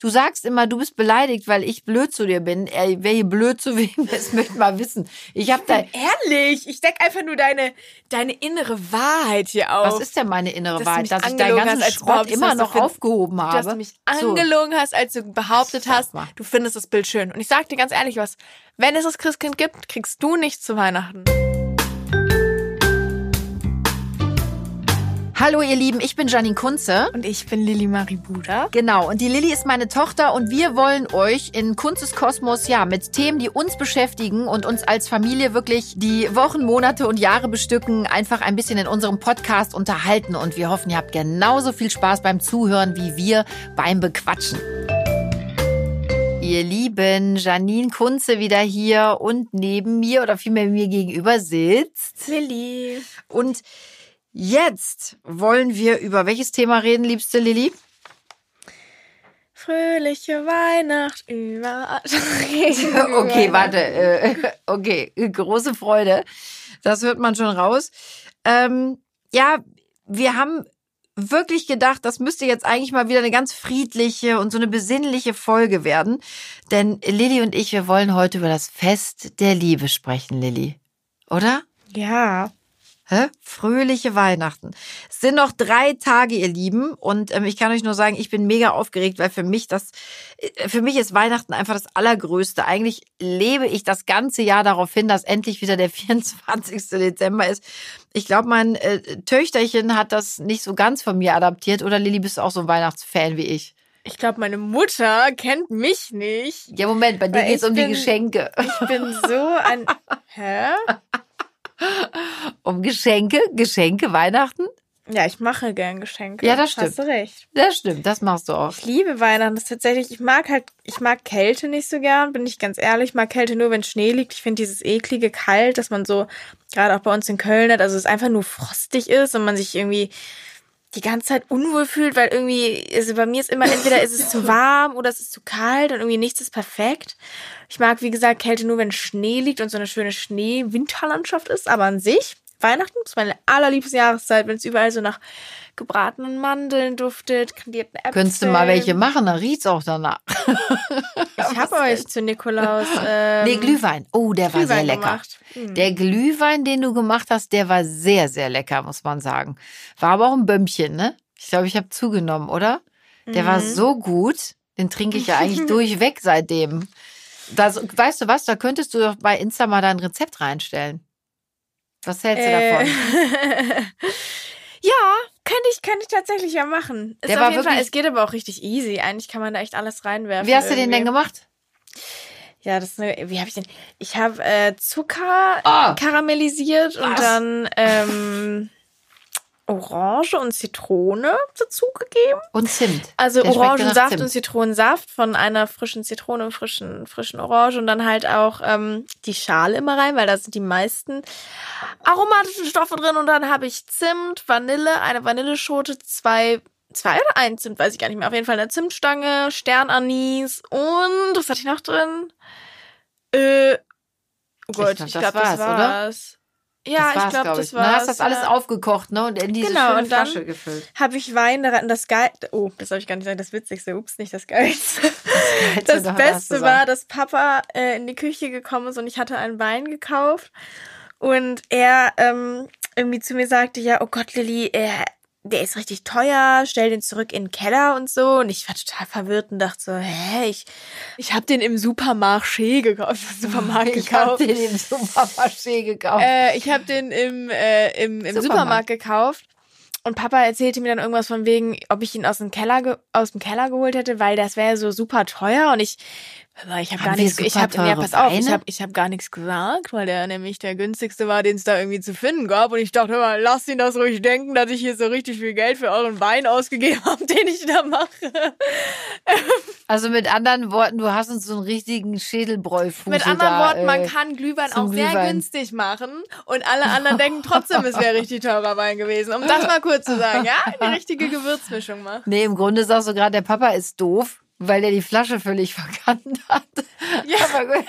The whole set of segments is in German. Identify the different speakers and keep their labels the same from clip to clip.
Speaker 1: Du sagst immer, du bist beleidigt, weil ich blöd zu dir bin. Ey, wer hier blöd zu wem ist, möchte mal wissen. Ich habe da.
Speaker 2: Ehrlich, ich deck einfach nur deine, deine innere Wahrheit hier auf.
Speaker 1: Was ist denn meine innere
Speaker 2: Dass
Speaker 1: Wahrheit? Dass ich deinen ganzen
Speaker 2: hast, behauptest,
Speaker 1: immer noch aufgehoben habe.
Speaker 2: dass du mich
Speaker 1: So.
Speaker 2: angelogen hast, als du behauptet hast, du findest das Bild schön. Und ich sag dir ganz ehrlich was, wenn es das Christkind gibt, kriegst du nichts zu Weihnachten.
Speaker 1: Hallo ihr Lieben, ich bin Janine Kunze.
Speaker 2: Und ich bin Lilly Marie Buda.
Speaker 1: Genau, und die Lilly ist meine Tochter und wir wollen euch in Kunzes Kosmos ja mit Themen, die uns beschäftigen und uns als Familie wirklich die Wochen, Monate und Jahre bestücken, einfach ein bisschen in unserem Podcast unterhalten und wir hoffen, ihr habt genauso viel Spaß beim Zuhören wie wir beim Bequatschen. Ihr Lieben, Janine Kunze wieder hier und neben mir oder vielmehr mir gegenüber sitzt.
Speaker 2: Lilly.
Speaker 1: Und jetzt wollen wir über welches Thema reden, liebste Lilly?
Speaker 2: Fröhliche Weihnacht überall.
Speaker 1: Okay, warte. Äh, okay, große Freude. Das hört man schon raus. Ähm, ja, wir haben wirklich gedacht, das müsste jetzt eigentlich mal wieder eine ganz friedliche und so eine besinnliche Folge werden. Denn Lilly und ich, wir wollen heute über das Fest der Liebe sprechen, Lilly. Oder?
Speaker 2: Ja.
Speaker 1: Hä? Fröhliche Weihnachten. Es sind noch drei Tage, ihr Lieben. Und ähm, ich kann euch nur sagen, ich bin mega aufgeregt, weil für mich das, äh, für mich ist Weihnachten einfach das Allergrößte. Eigentlich lebe ich das ganze Jahr darauf hin, dass endlich wieder der 24. Dezember ist. Ich glaube, mein äh, Töchterchen hat das nicht so ganz von mir adaptiert. Oder Lilly, bist du auch so ein Weihnachtsfan wie ich?
Speaker 2: Ich glaube, meine Mutter kennt mich nicht.
Speaker 1: Ja, Moment, bei dir geht's
Speaker 2: ich
Speaker 1: um die
Speaker 2: bin-
Speaker 1: Geschenke.
Speaker 2: Ich bin so ein. Hä?
Speaker 1: Um Geschenke? Geschenke, Weihnachten?
Speaker 2: Ja, ich mache gern Geschenke.
Speaker 1: Ja, das stimmt.
Speaker 2: Hast du recht.
Speaker 1: Das stimmt, das machst du auch.
Speaker 2: Ich liebe Weihnachten. Das ist tatsächlich, ich mag halt, ich mag Kälte nicht so gern, bin ich ganz ehrlich. Ich mag Kälte nur, wenn Schnee liegt. Ich finde dieses eklige Kalt, dass man so, gerade auch bei uns in Köln hat, also es einfach nur frostig ist und man sich irgendwie die ganze Zeit unwohl fühlt, weil irgendwie, also bei mir ist immer, entweder ist es zu warm oder es ist zu kalt und irgendwie nichts ist perfekt. Ich mag, wie gesagt, Kälte nur, wenn Schnee liegt und so eine schöne Schnee-Winterlandschaft ist, aber an sich, Weihnachten ist meine allerliebste Jahreszeit, wenn es überall so nach gebratenen Mandeln duftet, kandierten Äpfeln.
Speaker 1: Könntest du mal welche machen, dann riecht's auch danach.
Speaker 2: Ich habe euch zu Nikolaus. Ähm,
Speaker 1: Nee, Glühwein. Oh, der war sehr
Speaker 2: Glühwein
Speaker 1: lecker.
Speaker 2: Hm.
Speaker 1: Der Glühwein, den du gemacht hast, der war sehr, sehr lecker, muss man sagen. War aber auch ein Bömmchen, ne? Ich glaube, ich habe zugenommen, oder? Der war
Speaker 2: Mhm.
Speaker 1: so gut. Den trinke ich ja eigentlich durchweg seitdem. Das, weißt du was? Da könntest du doch bei Insta mal dein Rezept reinstellen. Was hältst du
Speaker 2: Äh,
Speaker 1: davon?
Speaker 2: ja, könnte ich, könnte ich tatsächlich ja machen. Ist
Speaker 1: Der war
Speaker 2: jeden Fall,
Speaker 1: wirklich-
Speaker 2: es geht aber auch richtig easy. Eigentlich kann man da echt alles reinwerfen.
Speaker 1: Wie hast du den denn
Speaker 2: irgendwie.
Speaker 1: gemacht?
Speaker 2: Ja, das ist eine, wie habe ich den? Ich habe äh, Zucker
Speaker 1: Ah.
Speaker 2: karamellisiert und
Speaker 1: Was?
Speaker 2: dann ähm, Orange und Zitrone dazugegeben.
Speaker 1: Und Zimt.
Speaker 2: Also
Speaker 1: Der
Speaker 2: Orangensaft und Zitronensaft von einer frischen Zitrone und frischen, frischen Orange und dann halt auch ähm, die Schale immer rein, weil da sind die meisten aromatischen Stoffe drin und dann habe ich Zimt, Vanille, eine Vanilleschote, zwei, zwei oder ein Zimt, weiß ich gar nicht mehr. Auf jeden Fall eine Zimtstange, Sternanis und was hatte ich noch drin? Äh, oh Gott,
Speaker 1: glaub,
Speaker 2: ich
Speaker 1: das
Speaker 2: glaube, das
Speaker 1: war's, oder?
Speaker 2: Ja,
Speaker 1: das
Speaker 2: ich glaube,
Speaker 1: glaub
Speaker 2: das
Speaker 1: Dann hast
Speaker 2: war's.
Speaker 1: du das alles
Speaker 2: ja.
Speaker 1: aufgekocht, ne? Und in diese
Speaker 2: Genau,
Speaker 1: schöne
Speaker 2: und dann-
Speaker 1: Flasche gefüllt.
Speaker 2: habe ich Wein da rein. Das Geil, oh, das habe ich gar nicht gesagt, das Witzigste, ups, nicht das Geilste.
Speaker 1: Geilste,
Speaker 2: Das
Speaker 1: da hast du
Speaker 2: Beste war, dass Papa äh, in die Küche gekommen ist und ich hatte einen Wein gekauft und er ähm, irgendwie zu mir sagte, ja, oh Gott, Lilly, er, der ist richtig teuer, stell den zurück in den Keller und so. Und ich war total verwirrt und dachte so, hä, ich, ich habe den im Supermarché gekauft, im Supermarkt
Speaker 1: Ich habe
Speaker 2: gekauft.
Speaker 1: den im Supermarché gekauft.
Speaker 2: Äh, ich habe den im, äh, im, im
Speaker 1: Supermarkt.
Speaker 2: Supermarkt. gekauft. Und Papa erzählte mir dann irgendwas von wegen, ob ich ihn aus dem Keller, aus dem Keller geholt hätte, weil das wäre so super teuer und ich, ich habe gar nichts, ich habe, ja, pass auf, ich
Speaker 1: Weine?
Speaker 2: habe, ich habe gar nichts gesagt, weil der nämlich der günstigste war, den es da irgendwie zu finden gab und ich dachte, mal, lasst ihn das ruhig denken, dass ich hier so richtig viel Geld für euren Wein ausgegeben habe, den ich da mache.
Speaker 1: Also mit anderen Worten, du hast uns so einen richtigen Schädelbräufusel
Speaker 2: Mit anderen
Speaker 1: da,
Speaker 2: Worten,
Speaker 1: äh,
Speaker 2: man kann Glühwein auch sehr
Speaker 1: Glühwein.
Speaker 2: günstig machen und alle anderen denken trotzdem, es wäre richtig teurer Wein gewesen. Um das mal kurz zu sagen, ja? Die richtige Gewürzmischung machen.
Speaker 1: Nee, im Grunde sagst du gerade, der Papa ist doof. Weil der die Flasche völlig verkannt hat.
Speaker 2: Ja.
Speaker 1: Aber gut.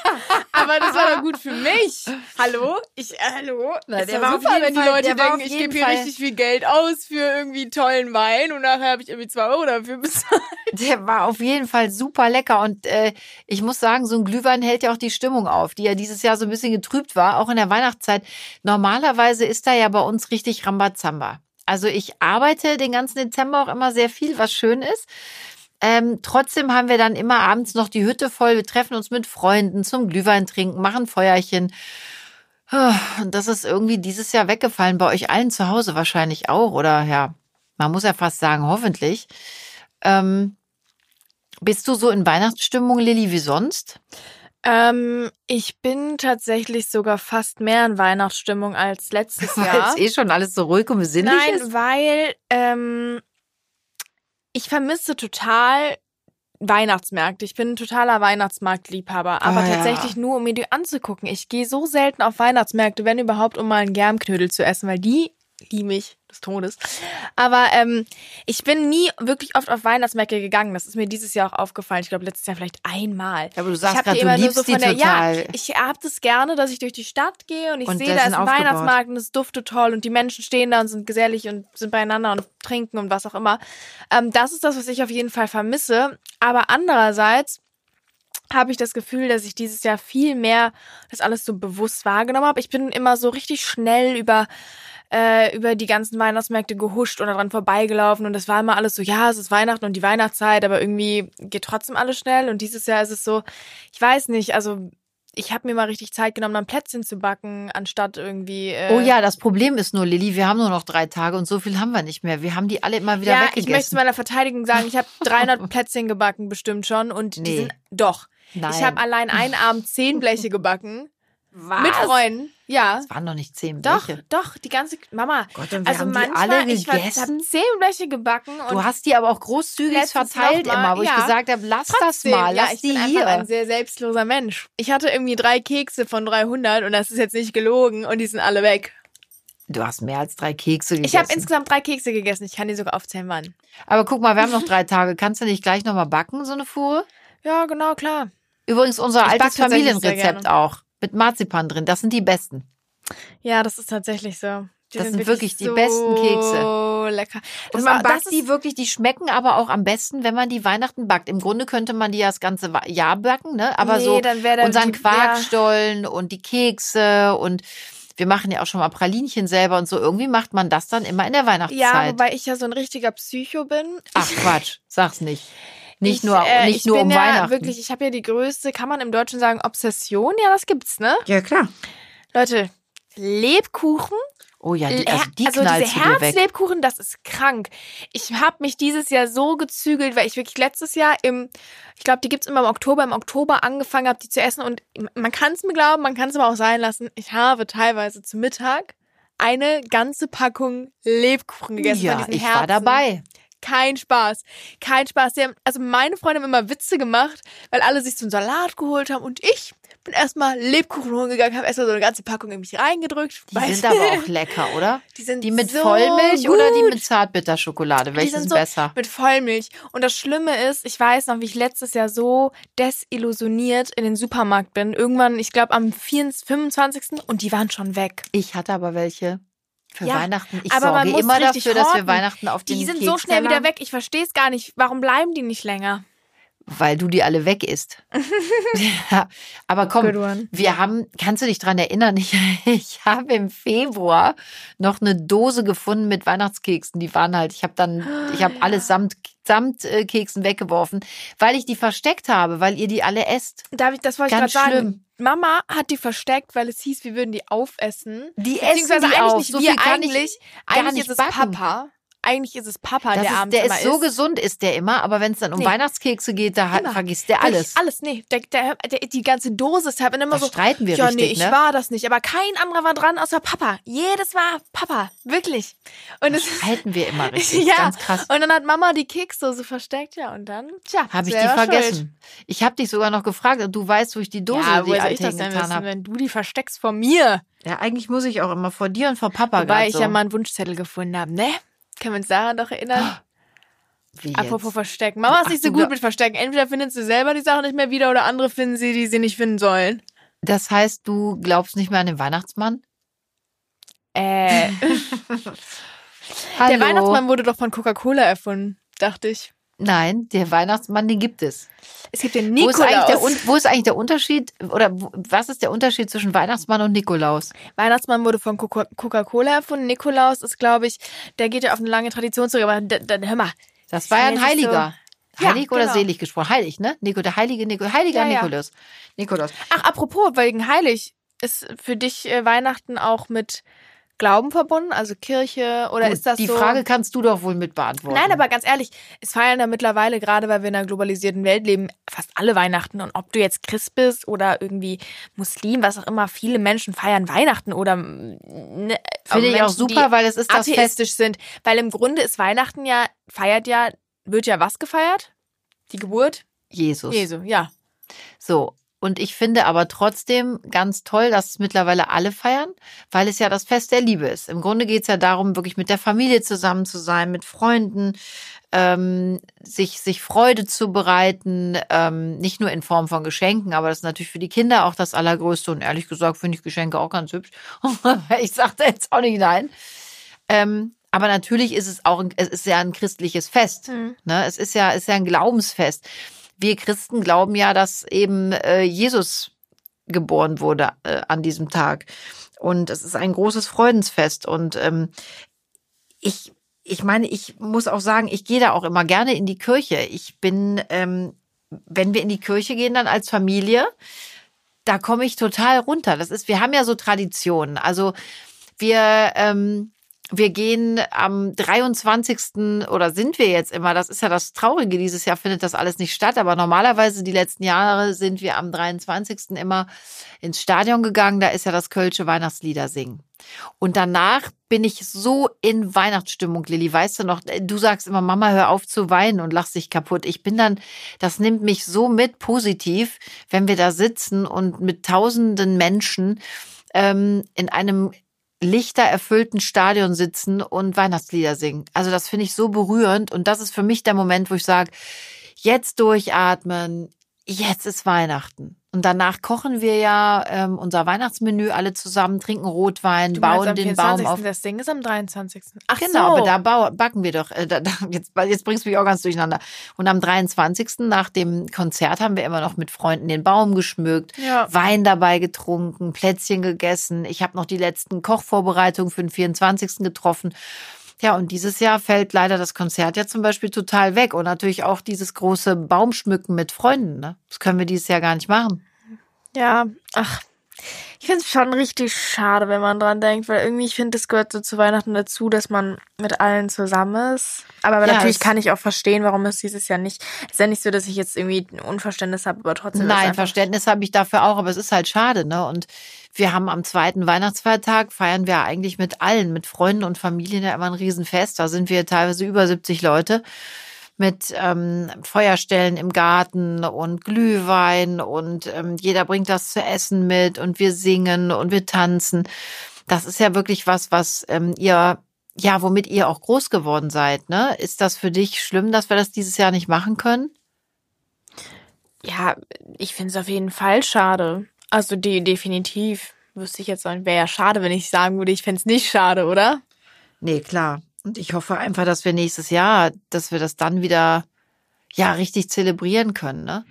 Speaker 2: Aber das war doch gut für mich. Hallo? Ich, äh, hallo? Ist
Speaker 1: der war auf
Speaker 2: super,
Speaker 1: jeden
Speaker 2: wenn die
Speaker 1: Fall-
Speaker 2: Leute
Speaker 1: der war
Speaker 2: denken,
Speaker 1: auf
Speaker 2: ich
Speaker 1: jeden
Speaker 2: gebe hier
Speaker 1: Fall-
Speaker 2: richtig viel Geld aus für irgendwie tollen Wein und nachher habe ich irgendwie zwei Euro dafür bezahlt.
Speaker 1: Der war auf jeden Fall super lecker und äh, ich muss sagen, so ein Glühwein hält ja auch die Stimmung auf, die ja dieses Jahr so ein bisschen getrübt war, auch in der Weihnachtszeit. Normalerweise ist da ja bei uns richtig Rambazamba. Also ich arbeite den ganzen Dezember auch immer sehr viel, was schön ist. Ähm, trotzdem haben wir dann immer abends noch die Hütte voll. Wir treffen uns mit Freunden zum Glühwein trinken, machen Feuerchen. Ah, Und das ist irgendwie dieses Jahr weggefallen. Bei euch allen zu Hause wahrscheinlich auch. Oder ja, man muss ja fast sagen, hoffentlich. Ähm, bist du so in Weihnachtsstimmung, Lilly, wie sonst?
Speaker 2: Ähm, ich bin tatsächlich sogar fast mehr in Weihnachtsstimmung als letztes
Speaker 1: Weil
Speaker 2: Jahr.
Speaker 1: es eh schon alles so ruhig und besinnlich
Speaker 2: Nein,
Speaker 1: ist?
Speaker 2: weil ähm, ich vermisse total Weihnachtsmärkte. Ich bin ein totaler Weihnachtsmarktliebhaber, aber
Speaker 1: Ah, ja.
Speaker 2: tatsächlich nur, um mir die anzugucken. Ich gehe so selten auf Weihnachtsmärkte, wenn überhaupt, um mal einen Germknödel zu essen, weil die liebe ich des Todes. Aber ähm, ich bin nie wirklich oft auf Weihnachtsmärkte gegangen. Das ist mir dieses Jahr auch aufgefallen. Ich glaube, letztes Jahr vielleicht einmal.
Speaker 1: Ja, aber du
Speaker 2: Ich
Speaker 1: sagst gerade,
Speaker 2: die
Speaker 1: du liebst die
Speaker 2: von der,
Speaker 1: total.
Speaker 2: Ja, ich hab das gerne, dass ich durch die Stadt gehe und ich sehe,
Speaker 1: da
Speaker 2: ist ein. Weihnachtsmarkt und es duftet toll und die Menschen stehen da und sind gesellig und sind beieinander und trinken und was auch immer. Ähm, das ist das, was ich auf jeden Fall vermisse. Aber andererseits habe ich das Gefühl, dass ich dieses Jahr viel mehr das alles so bewusst wahrgenommen habe. Ich bin immer so richtig schnell über äh, über die ganzen Weihnachtsmärkte gehuscht und daran vorbeigelaufen und das war immer alles so, ja, es ist Weihnachten und die Weihnachtszeit, aber irgendwie geht trotzdem alles schnell und dieses Jahr ist es so, ich weiß nicht, also ich habe mir mal richtig Zeit genommen, dann Plätzchen zu backen, anstatt irgendwie. Äh,
Speaker 1: Oh ja, das Problem ist nur, Lilly, wir haben nur noch drei Tage und so viel haben wir nicht mehr. Wir haben die alle immer wieder
Speaker 2: ja, ich möchte zu
Speaker 1: weggegessen.
Speaker 2: meiner Verteidigung sagen, ich habe 300 Plätzchen gebacken, bestimmt schon. Und die
Speaker 1: Nee.
Speaker 2: sind doch.
Speaker 1: Nein.
Speaker 2: Ich habe allein einen Abend zehn Bleche gebacken.
Speaker 1: Was?
Speaker 2: Mit Freunden. Ja.
Speaker 1: Das waren noch nicht zehn
Speaker 2: Doch,
Speaker 1: Bleche.
Speaker 2: doch, die ganze Mama.
Speaker 1: Gott, und wir
Speaker 2: also
Speaker 1: haben die alle
Speaker 2: ich habe
Speaker 1: gegessen.
Speaker 2: zehn Bleche gebacken und
Speaker 1: Du hast die aber auch großzügig verteilt
Speaker 2: mal,
Speaker 1: immer, wo ich
Speaker 2: ja.
Speaker 1: gesagt habe, lass
Speaker 2: trotzdem,
Speaker 1: das mal,
Speaker 2: ja,
Speaker 1: lass
Speaker 2: ich
Speaker 1: die
Speaker 2: bin
Speaker 1: hier.
Speaker 2: einfach ein sehr selbstloser Mensch. Ich hatte irgendwie drei Kekse von 300 und das ist jetzt nicht gelogen und die sind alle weg.
Speaker 1: Du hast mehr als drei Kekse gegessen.
Speaker 2: Ich habe insgesamt drei Kekse gegessen. Ich kann die sogar aufzählen, wann.
Speaker 1: aber guck mal, wir haben noch drei Tage. Kannst du nicht gleich nochmal backen, so eine Fuhre?
Speaker 2: Ja, genau, klar.
Speaker 1: Übrigens unser
Speaker 2: Ich
Speaker 1: altes Familienrezept auch. Mit Marzipan drin. Das sind die besten.
Speaker 2: Ja, das ist tatsächlich so. Die
Speaker 1: Das sind wirklich die besten Kekse.
Speaker 2: So lecker.
Speaker 1: Und
Speaker 2: Das
Speaker 1: man
Speaker 2: war-
Speaker 1: backt die wirklich, die schmecken aber auch am besten, wenn man die Weihnachten backt. Im Grunde könnte man die ja das ganze Jahr backen, ne? Aber
Speaker 2: Nee,
Speaker 1: so
Speaker 2: dann wär da
Speaker 1: unseren
Speaker 2: die-
Speaker 1: Quarkstollen und die Kekse und wir machen ja auch schon mal Pralinchen selber und so. Irgendwie macht man das dann immer in der
Speaker 2: Ja,
Speaker 1: Weihnachtszeit.
Speaker 2: wobei ich ja so ein richtiger Psycho bin.
Speaker 1: Ach Quatsch, sag's nicht. Nicht
Speaker 2: ich,
Speaker 1: nur,
Speaker 2: äh,
Speaker 1: nicht
Speaker 2: ich
Speaker 1: nur
Speaker 2: bin
Speaker 1: um
Speaker 2: ja
Speaker 1: Weihnachten.
Speaker 2: Wirklich, ich habe ja die größte, kann man im Deutschen sagen, Obsession? Ja, das gibt's, ne?
Speaker 1: Ja, klar.
Speaker 2: Leute, Lebkuchen
Speaker 1: Oh ja, die, also die
Speaker 2: also diese. Herzlebkuchen, das ist krank. Ich habe mich dieses Jahr so gezügelt, weil ich wirklich letztes Jahr im, ich glaube, die gibt's immer im Oktober, im Oktober angefangen habe, die zu essen. Und man kann es mir glauben, man kann es aber auch sein lassen. Ich habe teilweise zu Mittag eine ganze Packung Lebkuchen gegessen.
Speaker 1: Ja,
Speaker 2: von diesen
Speaker 1: ich war
Speaker 2: Herzen.
Speaker 1: dabei.
Speaker 2: Kein Spaß. Kein Spaß. Haben, also meine Freunde haben immer Witze gemacht, weil alle sich so einen Salat geholt haben und ich bin erstmal Lebkuchen holen gegangen, habe erstmal so eine ganze Packung in mich reingedrückt.
Speaker 1: Die sind aber auch lecker, oder?
Speaker 2: Die sind
Speaker 1: Die mit
Speaker 2: so
Speaker 1: Vollmilch oder die
Speaker 2: gut.
Speaker 1: mit Zartbitterschokolade? Welches
Speaker 2: sind
Speaker 1: ist
Speaker 2: so
Speaker 1: besser?
Speaker 2: Mit Vollmilch. Und das Schlimme ist, ich weiß noch, wie ich letztes Jahr so desillusioniert in den Supermarkt bin. Irgendwann, ich glaube am 24, 25. und die waren schon weg.
Speaker 1: Ich hatte aber welche für
Speaker 2: Ja,
Speaker 1: Weihnachten. Ich
Speaker 2: aber
Speaker 1: sorge immer dafür, dass wir
Speaker 2: horten.
Speaker 1: Weihnachten auf den
Speaker 2: Die sind so schnell wieder weg. Ich verstehe es gar nicht. Warum bleiben die nicht länger?
Speaker 1: Weil du die alle weg isst. ja, aber komm, wir haben, kannst du dich dran erinnern, ich, ich habe im Februar noch eine Dose gefunden mit Weihnachtskeksen. Die waren halt, ich habe dann, ich habe alles samt, samt äh, Keksen weggeworfen, weil ich die versteckt habe, weil ihr die alle esst.
Speaker 2: Darf ich, das wollte ich
Speaker 1: Ganz
Speaker 2: gerade sagen.
Speaker 1: schlimm.
Speaker 2: Mama hat die versteckt, weil es hieß, wir würden die aufessen.
Speaker 1: Die essen die
Speaker 2: eigentlich
Speaker 1: auch.
Speaker 2: nicht
Speaker 1: So
Speaker 2: wir, eigentlich,
Speaker 1: gar
Speaker 2: eigentlich
Speaker 1: nicht
Speaker 2: ist es
Speaker 1: backen.
Speaker 2: Papa. Eigentlich ist es Papa,
Speaker 1: Das
Speaker 2: der
Speaker 1: ist,
Speaker 2: abends
Speaker 1: der
Speaker 2: immer
Speaker 1: ist so
Speaker 2: isst.
Speaker 1: gesund, ist der immer, aber wenn es dann um
Speaker 2: Nee.
Speaker 1: Weihnachtskekse geht, da hat,
Speaker 2: Immer.
Speaker 1: vergisst der alles.
Speaker 2: Alles, nee. Der, der, der, die ganze Dose ist halt immer
Speaker 1: Da
Speaker 2: so.
Speaker 1: streiten wir
Speaker 2: ja,
Speaker 1: richtig,
Speaker 2: nee, ich
Speaker 1: ne?
Speaker 2: war das nicht. Aber kein anderer war dran außer Papa. Jedes war Papa. Wirklich. Und es
Speaker 1: Halten wir immer richtig.
Speaker 2: ja.
Speaker 1: Ganz krass.
Speaker 2: Und dann hat Mama die Keksdose versteckt, ja. Und dann, tja,
Speaker 1: Habe ich die vergessen.
Speaker 2: Schuld.
Speaker 1: Ich habe dich sogar noch gefragt und du weißt, wo ich die Dose
Speaker 2: ja,
Speaker 1: die
Speaker 2: ich das denn wissen,
Speaker 1: habe.
Speaker 2: wenn du die versteckst vor mir?
Speaker 1: Ja, eigentlich muss ich auch immer vor dir und vor Papa
Speaker 2: Wobei
Speaker 1: grad
Speaker 2: ich
Speaker 1: so.
Speaker 2: ja mal einen Wunschzettel gefunden habe, ne? Können wir uns daran doch erinnern?
Speaker 1: Wie
Speaker 2: Apropos
Speaker 1: jetzt?
Speaker 2: Verstecken. Mama ist nicht so
Speaker 1: du
Speaker 2: gut mit Verstecken. Entweder findet sie selber die Sachen nicht mehr wieder oder andere finden sie, die sie nicht finden sollen.
Speaker 1: Das heißt, du glaubst nicht mehr an den Weihnachtsmann?
Speaker 2: Äh, der Weihnachtsmann wurde doch von Coca-Cola erfunden, dachte ich.
Speaker 1: Nein, der Weihnachtsmann, den gibt es.
Speaker 2: Es gibt den
Speaker 1: Wo ist, eigentlich der,
Speaker 2: Nikolaus.
Speaker 1: Wo ist eigentlich der Unterschied oder was ist der Unterschied zwischen Weihnachtsmann und Nikolaus?
Speaker 2: Weihnachtsmann wurde von Coca- Coca-Cola erfunden. Nikolaus ist, glaube ich, der geht ja auf eine lange Tradition zurück. Aber d- d- hör mal,
Speaker 1: Das war ja ein Heiliger.
Speaker 2: Ja,
Speaker 1: Heilig oder
Speaker 2: genau.
Speaker 1: selig gesprochen? Heilig, ne? Nico, der heilige Nico, heiliger
Speaker 2: Ja, ja.
Speaker 1: Nikolaus. Nikolaus.
Speaker 2: Ach, apropos, wegen heilig, ist für dich äh, Weihnachten auch mit Glauben verbunden? Also Kirche oder
Speaker 1: Gut,
Speaker 2: ist das
Speaker 1: die
Speaker 2: so?
Speaker 1: Frage kannst du doch wohl mit beantworten.
Speaker 2: Nein, aber ganz ehrlich, es feiern ja mittlerweile, gerade weil wir in einer globalisierten Welt leben, fast alle Weihnachten. Und ob du jetzt Christ bist oder irgendwie Muslim, was auch immer, viele Menschen feiern Weihnachten oder ne,
Speaker 1: Finde ich auch
Speaker 2: Menschen,
Speaker 1: super,
Speaker 2: die
Speaker 1: weil es ist das Fest.
Speaker 2: atheistisch sind. Weil im Grunde ist Weihnachten ja, feiert ja, wird ja was gefeiert? Die Geburt?
Speaker 1: Jesus.
Speaker 2: Jesu, ja.
Speaker 1: So. Und ich finde aber trotzdem ganz toll, dass es mittlerweile alle feiern, weil es ja das Fest der Liebe ist. Im Grunde geht es ja darum, wirklich mit der Familie zusammen zu sein, mit Freunden, ähm, sich, sich Freude zu bereiten, ähm, nicht nur in Form von Geschenken, aber das ist natürlich für die Kinder auch das Allergrößte. Und ehrlich gesagt finde ich Geschenke auch ganz hübsch. ich sage da jetzt auch nicht nein. Ähm, aber natürlich ist es auch, ein, es ist ja ein christliches Fest.
Speaker 2: Hm.
Speaker 1: Ne? Es ist ja, ist ja ein Glaubensfest. Wir Christen glauben ja, dass eben äh, Jesus geboren wurde äh, an diesem Tag. Und es ist ein großes Freudensfest. Und ähm, ich, ich meine, ich muss auch sagen, ich gehe da auch immer gerne in die Kirche. Ich bin, ähm, wenn wir in die Kirche gehen, dann als Familie, da komme ich total runter. Das ist, wir haben ja so Traditionen. Also wir, ähm, wir gehen am 23. oder sind wir jetzt immer, das ist ja das Traurige, dieses Jahr findet das alles nicht statt, aber normalerweise die letzten Jahre sind wir am 23. immer ins Stadion gegangen, da ist ja das Kölsche Weihnachtslieder singen. Und danach bin ich so in Weihnachtsstimmung, Lilly. Weißt du noch, du sagst immer, Mama, hör auf zu weinen und lachst dich kaputt. Ich bin dann, das nimmt mich so mit positiv, wenn wir da sitzen und mit tausenden Menschen ähm, in einem lichtererfüllten Stadion sitzen und Weihnachtslieder singen. Also das finde ich so berührend und das ist für mich der Moment, wo ich sage, jetzt durchatmen, jetzt ist Weihnachten. Und danach kochen wir ja ähm, unser Weihnachtsmenü alle zusammen, trinken Rotwein,
Speaker 2: Du
Speaker 1: bauen den
Speaker 2: 24.
Speaker 1: Baum auf.
Speaker 2: Das Ding ist am 23. Ach
Speaker 1: Genau,
Speaker 2: so.
Speaker 1: aber da backen wir doch. Äh, da, da, jetzt, jetzt bringst du mich auch ganz durcheinander. Und am 23. nach dem Konzert haben wir immer noch mit Freunden den Baum geschmückt,
Speaker 2: Ja.
Speaker 1: Wein dabei getrunken, Plätzchen gegessen. Ich habe noch die letzten Kochvorbereitungen für den 24. getroffen. Ja, und dieses Jahr fällt leider das Konzert ja zum Beispiel total weg. Und natürlich auch dieses große Baumschmücken mit Freunden. Ne? Das können wir dieses Jahr gar nicht machen.
Speaker 2: Ja, ach, ich finde es schon richtig schade, wenn man dran denkt, weil irgendwie, ich finde, es gehört so zu Weihnachten dazu, dass man mit allen zusammen ist. Aber
Speaker 1: Ja,
Speaker 2: natürlich kann ich auch verstehen, warum es dieses Jahr nicht. Ist ja nicht so, dass ich jetzt irgendwie ein Unverständnis habe, aber trotzdem.
Speaker 1: Nein, Verständnis habe ich dafür auch, aber es ist halt schade, ne? Und wir haben am zweiten Weihnachtsfeiertag feiern wir eigentlich mit allen, mit Freunden und Familien ja immer ein Riesenfest. Da sind wir teilweise über 70 Leute mit ähm, Feuerstellen im Garten und Glühwein und ähm, jeder bringt das zu essen mit und wir singen und wir tanzen. Das ist ja wirklich was, was ähm, ihr ja, womit ihr auch groß geworden seid, ne? Ist das für dich schlimm, dass wir das dieses Jahr nicht machen können?
Speaker 2: Ja, ich finde es auf jeden Fall schade. Also die definitiv. Wüsste ich jetzt nicht. Wäre ja schade, wenn ich sagen würde, ich fände es nicht schade, oder?
Speaker 1: Nee, klar. Und ich hoffe einfach, dass wir nächstes Jahr, dass wir das dann wieder, ja, richtig zelebrieren können, ne?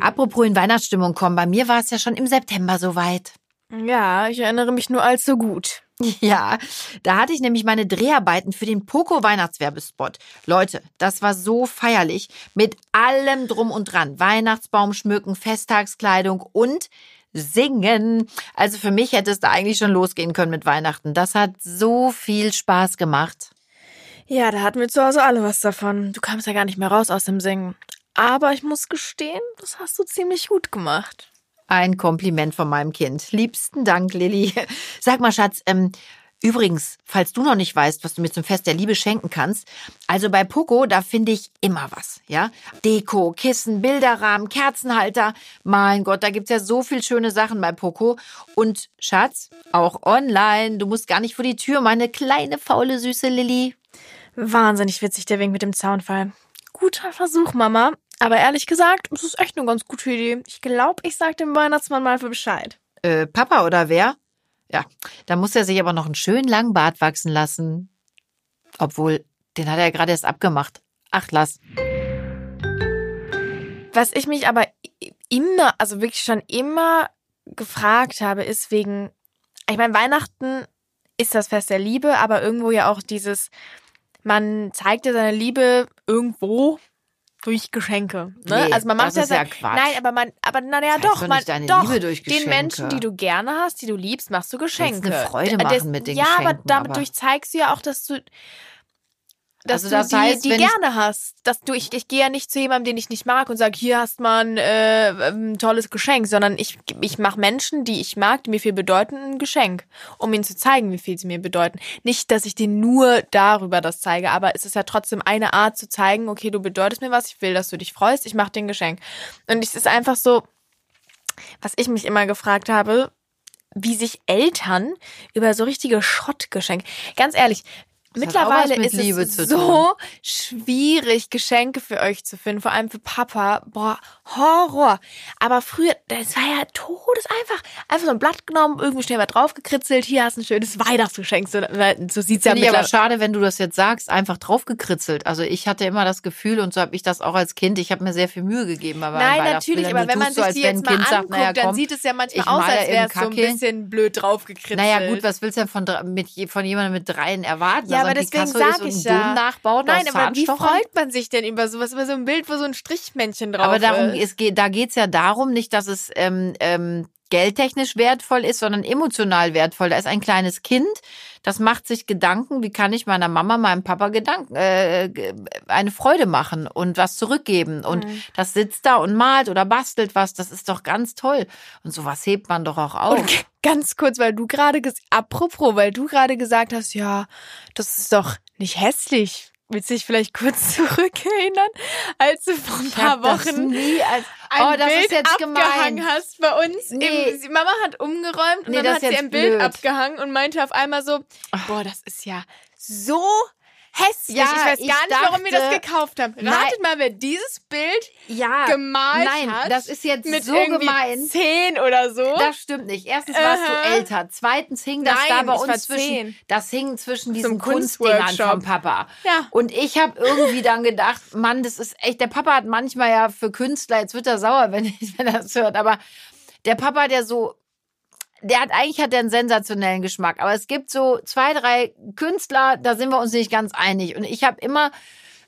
Speaker 1: Apropos in Weihnachtsstimmung kommen, bei mir war es ja schon im September soweit.
Speaker 2: Ja, ich erinnere mich nur allzu gut.
Speaker 1: Ja, da hatte ich nämlich meine Dreharbeiten für den Poco Weihnachtswerbespot. Leute, das war so feierlich mit allem drum und dran. Weihnachtsbaum schmücken, Festtagskleidung und singen. Also für mich hätte es da eigentlich schon losgehen können mit Weihnachten. Das hat so viel Spaß gemacht.
Speaker 2: Ja, da hatten wir zu Hause alle was davon. Du kamst ja gar nicht mehr raus aus dem Singen. Aber ich muss gestehen, das hast du ziemlich gut gemacht.
Speaker 1: Ein Kompliment von meinem Kind. Liebsten Dank, Lilly. Sag mal, Schatz, ähm, übrigens, falls du noch nicht weißt, was du mir zum Fest der Liebe schenken kannst, also bei Poco, da finde ich immer was, ja? Deko, Kissen, Bilderrahmen, Kerzenhalter. Mein Gott, da gibt's ja so viel schöne Sachen bei Poco. Und Schatz, auch online. Du musst gar nicht vor die Tür, meine kleine, faule, süße Lilly.
Speaker 2: Wahnsinnig witzig, der Wink mit dem Zaunfall. Guter Versuch, Mama. Aber ehrlich gesagt, es ist echt eine ganz gute Idee. Ich glaube, ich sag dem Weihnachtsmann mal für Bescheid.
Speaker 1: Äh, Papa oder wer? Ja, da muss er sich aber noch einen schönen langen Bart wachsen lassen. Obwohl, den hat er gerade erst abgemacht. Ach, lass.
Speaker 2: Was ich mich aber immer, also wirklich schon immer gefragt habe, ist wegen, ich meine, Weihnachten ist das Fest der Liebe, aber irgendwo ja auch dieses, man zeigt ja seine Liebe irgendwo durch Geschenke. Ne?
Speaker 1: Nee,
Speaker 2: also man macht
Speaker 1: das ist
Speaker 2: ja,
Speaker 1: ja Quatsch.
Speaker 2: Nein, aber man, aber naja,
Speaker 1: Zeigst
Speaker 2: doch,
Speaker 1: doch
Speaker 2: man,
Speaker 1: deine
Speaker 2: doch,
Speaker 1: Liebe durch
Speaker 2: den. Menschen, die du gerne hast, die du liebst, machst du Geschenke.
Speaker 1: eine Freude
Speaker 2: Äh,
Speaker 1: machen mit den
Speaker 2: ja, aber
Speaker 1: Geschenken,
Speaker 2: damit
Speaker 1: aber-
Speaker 2: durch zeigst du ja auch, dass du dass
Speaker 1: Also
Speaker 2: du
Speaker 1: das
Speaker 2: die,
Speaker 1: heißt,
Speaker 2: die gerne hast. Dass du, ich, ich gehe ja nicht zu jemandem, den ich nicht mag und sage, hier hast man äh, ein tolles Geschenk, sondern ich, ich mache Menschen, die ich mag, die mir viel bedeuten, ein Geschenk, um ihnen zu zeigen, wie viel sie mir bedeuten. Nicht, dass ich denen nur darüber das zeige, aber es ist ja trotzdem eine Art zu zeigen, okay, du bedeutest mir was, ich will, dass du dich freust, ich mache dir ein Geschenk. Und es ist einfach so, was ich mich immer gefragt habe, wie sich Eltern über so richtige Schottgeschenke. Ganz ehrlich,
Speaker 1: auch
Speaker 2: mittlerweile
Speaker 1: mit
Speaker 2: ist
Speaker 1: Liebe
Speaker 2: es so schwierig, Geschenke für euch zu finden, vor allem für Papa. Boah, Horror. Aber früher, das war ja todeseinfach. Einfach so ein Blatt genommen, irgendwie schnell mal draufgekritzelt, hier hast du ein schönes Weihnachtsgeschenk. So, so sieht's ja
Speaker 1: Finde ich aber schade, wenn du das jetzt sagst, einfach draufgekritzelt. Also ich hatte immer das Gefühl, und so habe ich das auch als Kind, ich habe mir sehr viel Mühe gegeben. meinen
Speaker 2: Nein, natürlich, aber wenn man sich
Speaker 1: so,
Speaker 2: die jetzt mal
Speaker 1: Kind sagt,
Speaker 2: anguckt,
Speaker 1: naja,
Speaker 2: dann
Speaker 1: komm,
Speaker 2: sieht es ja manchmal aus, als wäre es so ein bisschen blöd draufgekritzelt.
Speaker 1: Naja, gut, was willst du denn von, mit, von jemandem mit dreien erwarten?
Speaker 2: Ja, aber deswegen
Speaker 1: Picasso
Speaker 2: sag
Speaker 1: ist und
Speaker 2: ich ja.
Speaker 1: Nachbaut
Speaker 2: Nein, aber wie freut man sich denn über sowas, über so ein Bild, wo so ein Strichmännchen drauf
Speaker 1: Aber darum,
Speaker 2: ist?
Speaker 1: es geht, da geht's ja darum, nicht, dass es ähm, ähm, geldtechnisch wertvoll ist, sondern emotional wertvoll. Da ist ein kleines Kind, das macht sich Gedanken, wie kann ich meiner Mama, meinem Papa Gedanken, äh, eine Freude machen und was zurückgeben. Und
Speaker 2: Mhm.
Speaker 1: das sitzt da und malt oder bastelt was, das ist doch ganz toll. Und sowas hebt man doch auch auf.
Speaker 2: Und ganz kurz, weil du gerade, apropos, weil du gerade gesagt hast, ja, das ist doch nicht hässlich. Willst du dich vielleicht kurz zurückerinnern, als du vor ein paar Wochen ein
Speaker 1: oh, das
Speaker 2: Bild
Speaker 1: ist jetzt
Speaker 2: abgehangen
Speaker 1: gemein.
Speaker 2: hast bei uns?
Speaker 1: Nee.
Speaker 2: Im, Mama hat umgeräumt und
Speaker 1: Nee,
Speaker 2: dann hat sie ein Bild
Speaker 1: blöd.
Speaker 2: abgehangen und meinte auf einmal so, boah, das ist ja so hässlich.
Speaker 1: Ja,
Speaker 2: ich weiß
Speaker 1: ich
Speaker 2: gar nicht, warum wir das
Speaker 1: dachte-
Speaker 2: gekauft haben. Ratet
Speaker 1: Nein.
Speaker 2: mal, wer dieses Bild
Speaker 1: Ja,
Speaker 2: gemalt
Speaker 1: nein,
Speaker 2: hat.
Speaker 1: das ist jetzt
Speaker 2: mit
Speaker 1: so gemein.
Speaker 2: zehn oder so.
Speaker 1: Das stimmt nicht. Erstens warst du älter. Zweitens hing das
Speaker 2: Nein,
Speaker 1: da bei uns zwischen,
Speaker 2: zehn.
Speaker 1: das hing zwischen diesen Kunstdingern vom Papa.
Speaker 2: Ja.
Speaker 1: Und ich habe irgendwie dann gedacht, Mann, das ist echt, der Papa hat manchmal ja für Künstler, jetzt wird er sauer, wenn, wenn er das hört, aber der Papa, der so, der hat eigentlich hat der einen sensationellen Geschmack, aber es gibt so zwei, drei Künstler, da sind wir uns nicht ganz einig. Und ich habe immer,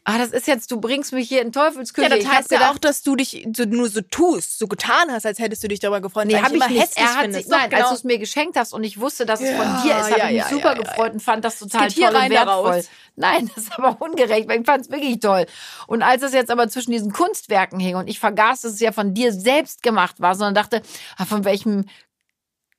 Speaker 1: ah, das ist jetzt, du bringst mich hier in Teufelsküche.
Speaker 2: Ja, das heißt ja auch, dass du dich so, nur so tust, so getan hast, als hättest du dich darüber gefreut.
Speaker 1: Nee, habe ich nicht.
Speaker 2: hässlich
Speaker 1: Er hat sich, nein,
Speaker 2: genau.
Speaker 1: als du es mir geschenkt hast und ich wusste, dass es
Speaker 2: Ja,
Speaker 1: von dir ist, habe
Speaker 2: ja,
Speaker 1: ich mich
Speaker 2: ja,
Speaker 1: super gefreut und fand das total toll und wertvoll. Nein, das ist aber ungerecht, weil ich fand es wirklich toll. Und als es jetzt aber zwischen diesen Kunstwerken hing und ich vergaß, dass es ja von dir selbst gemacht war, sondern dachte, ah, von welchem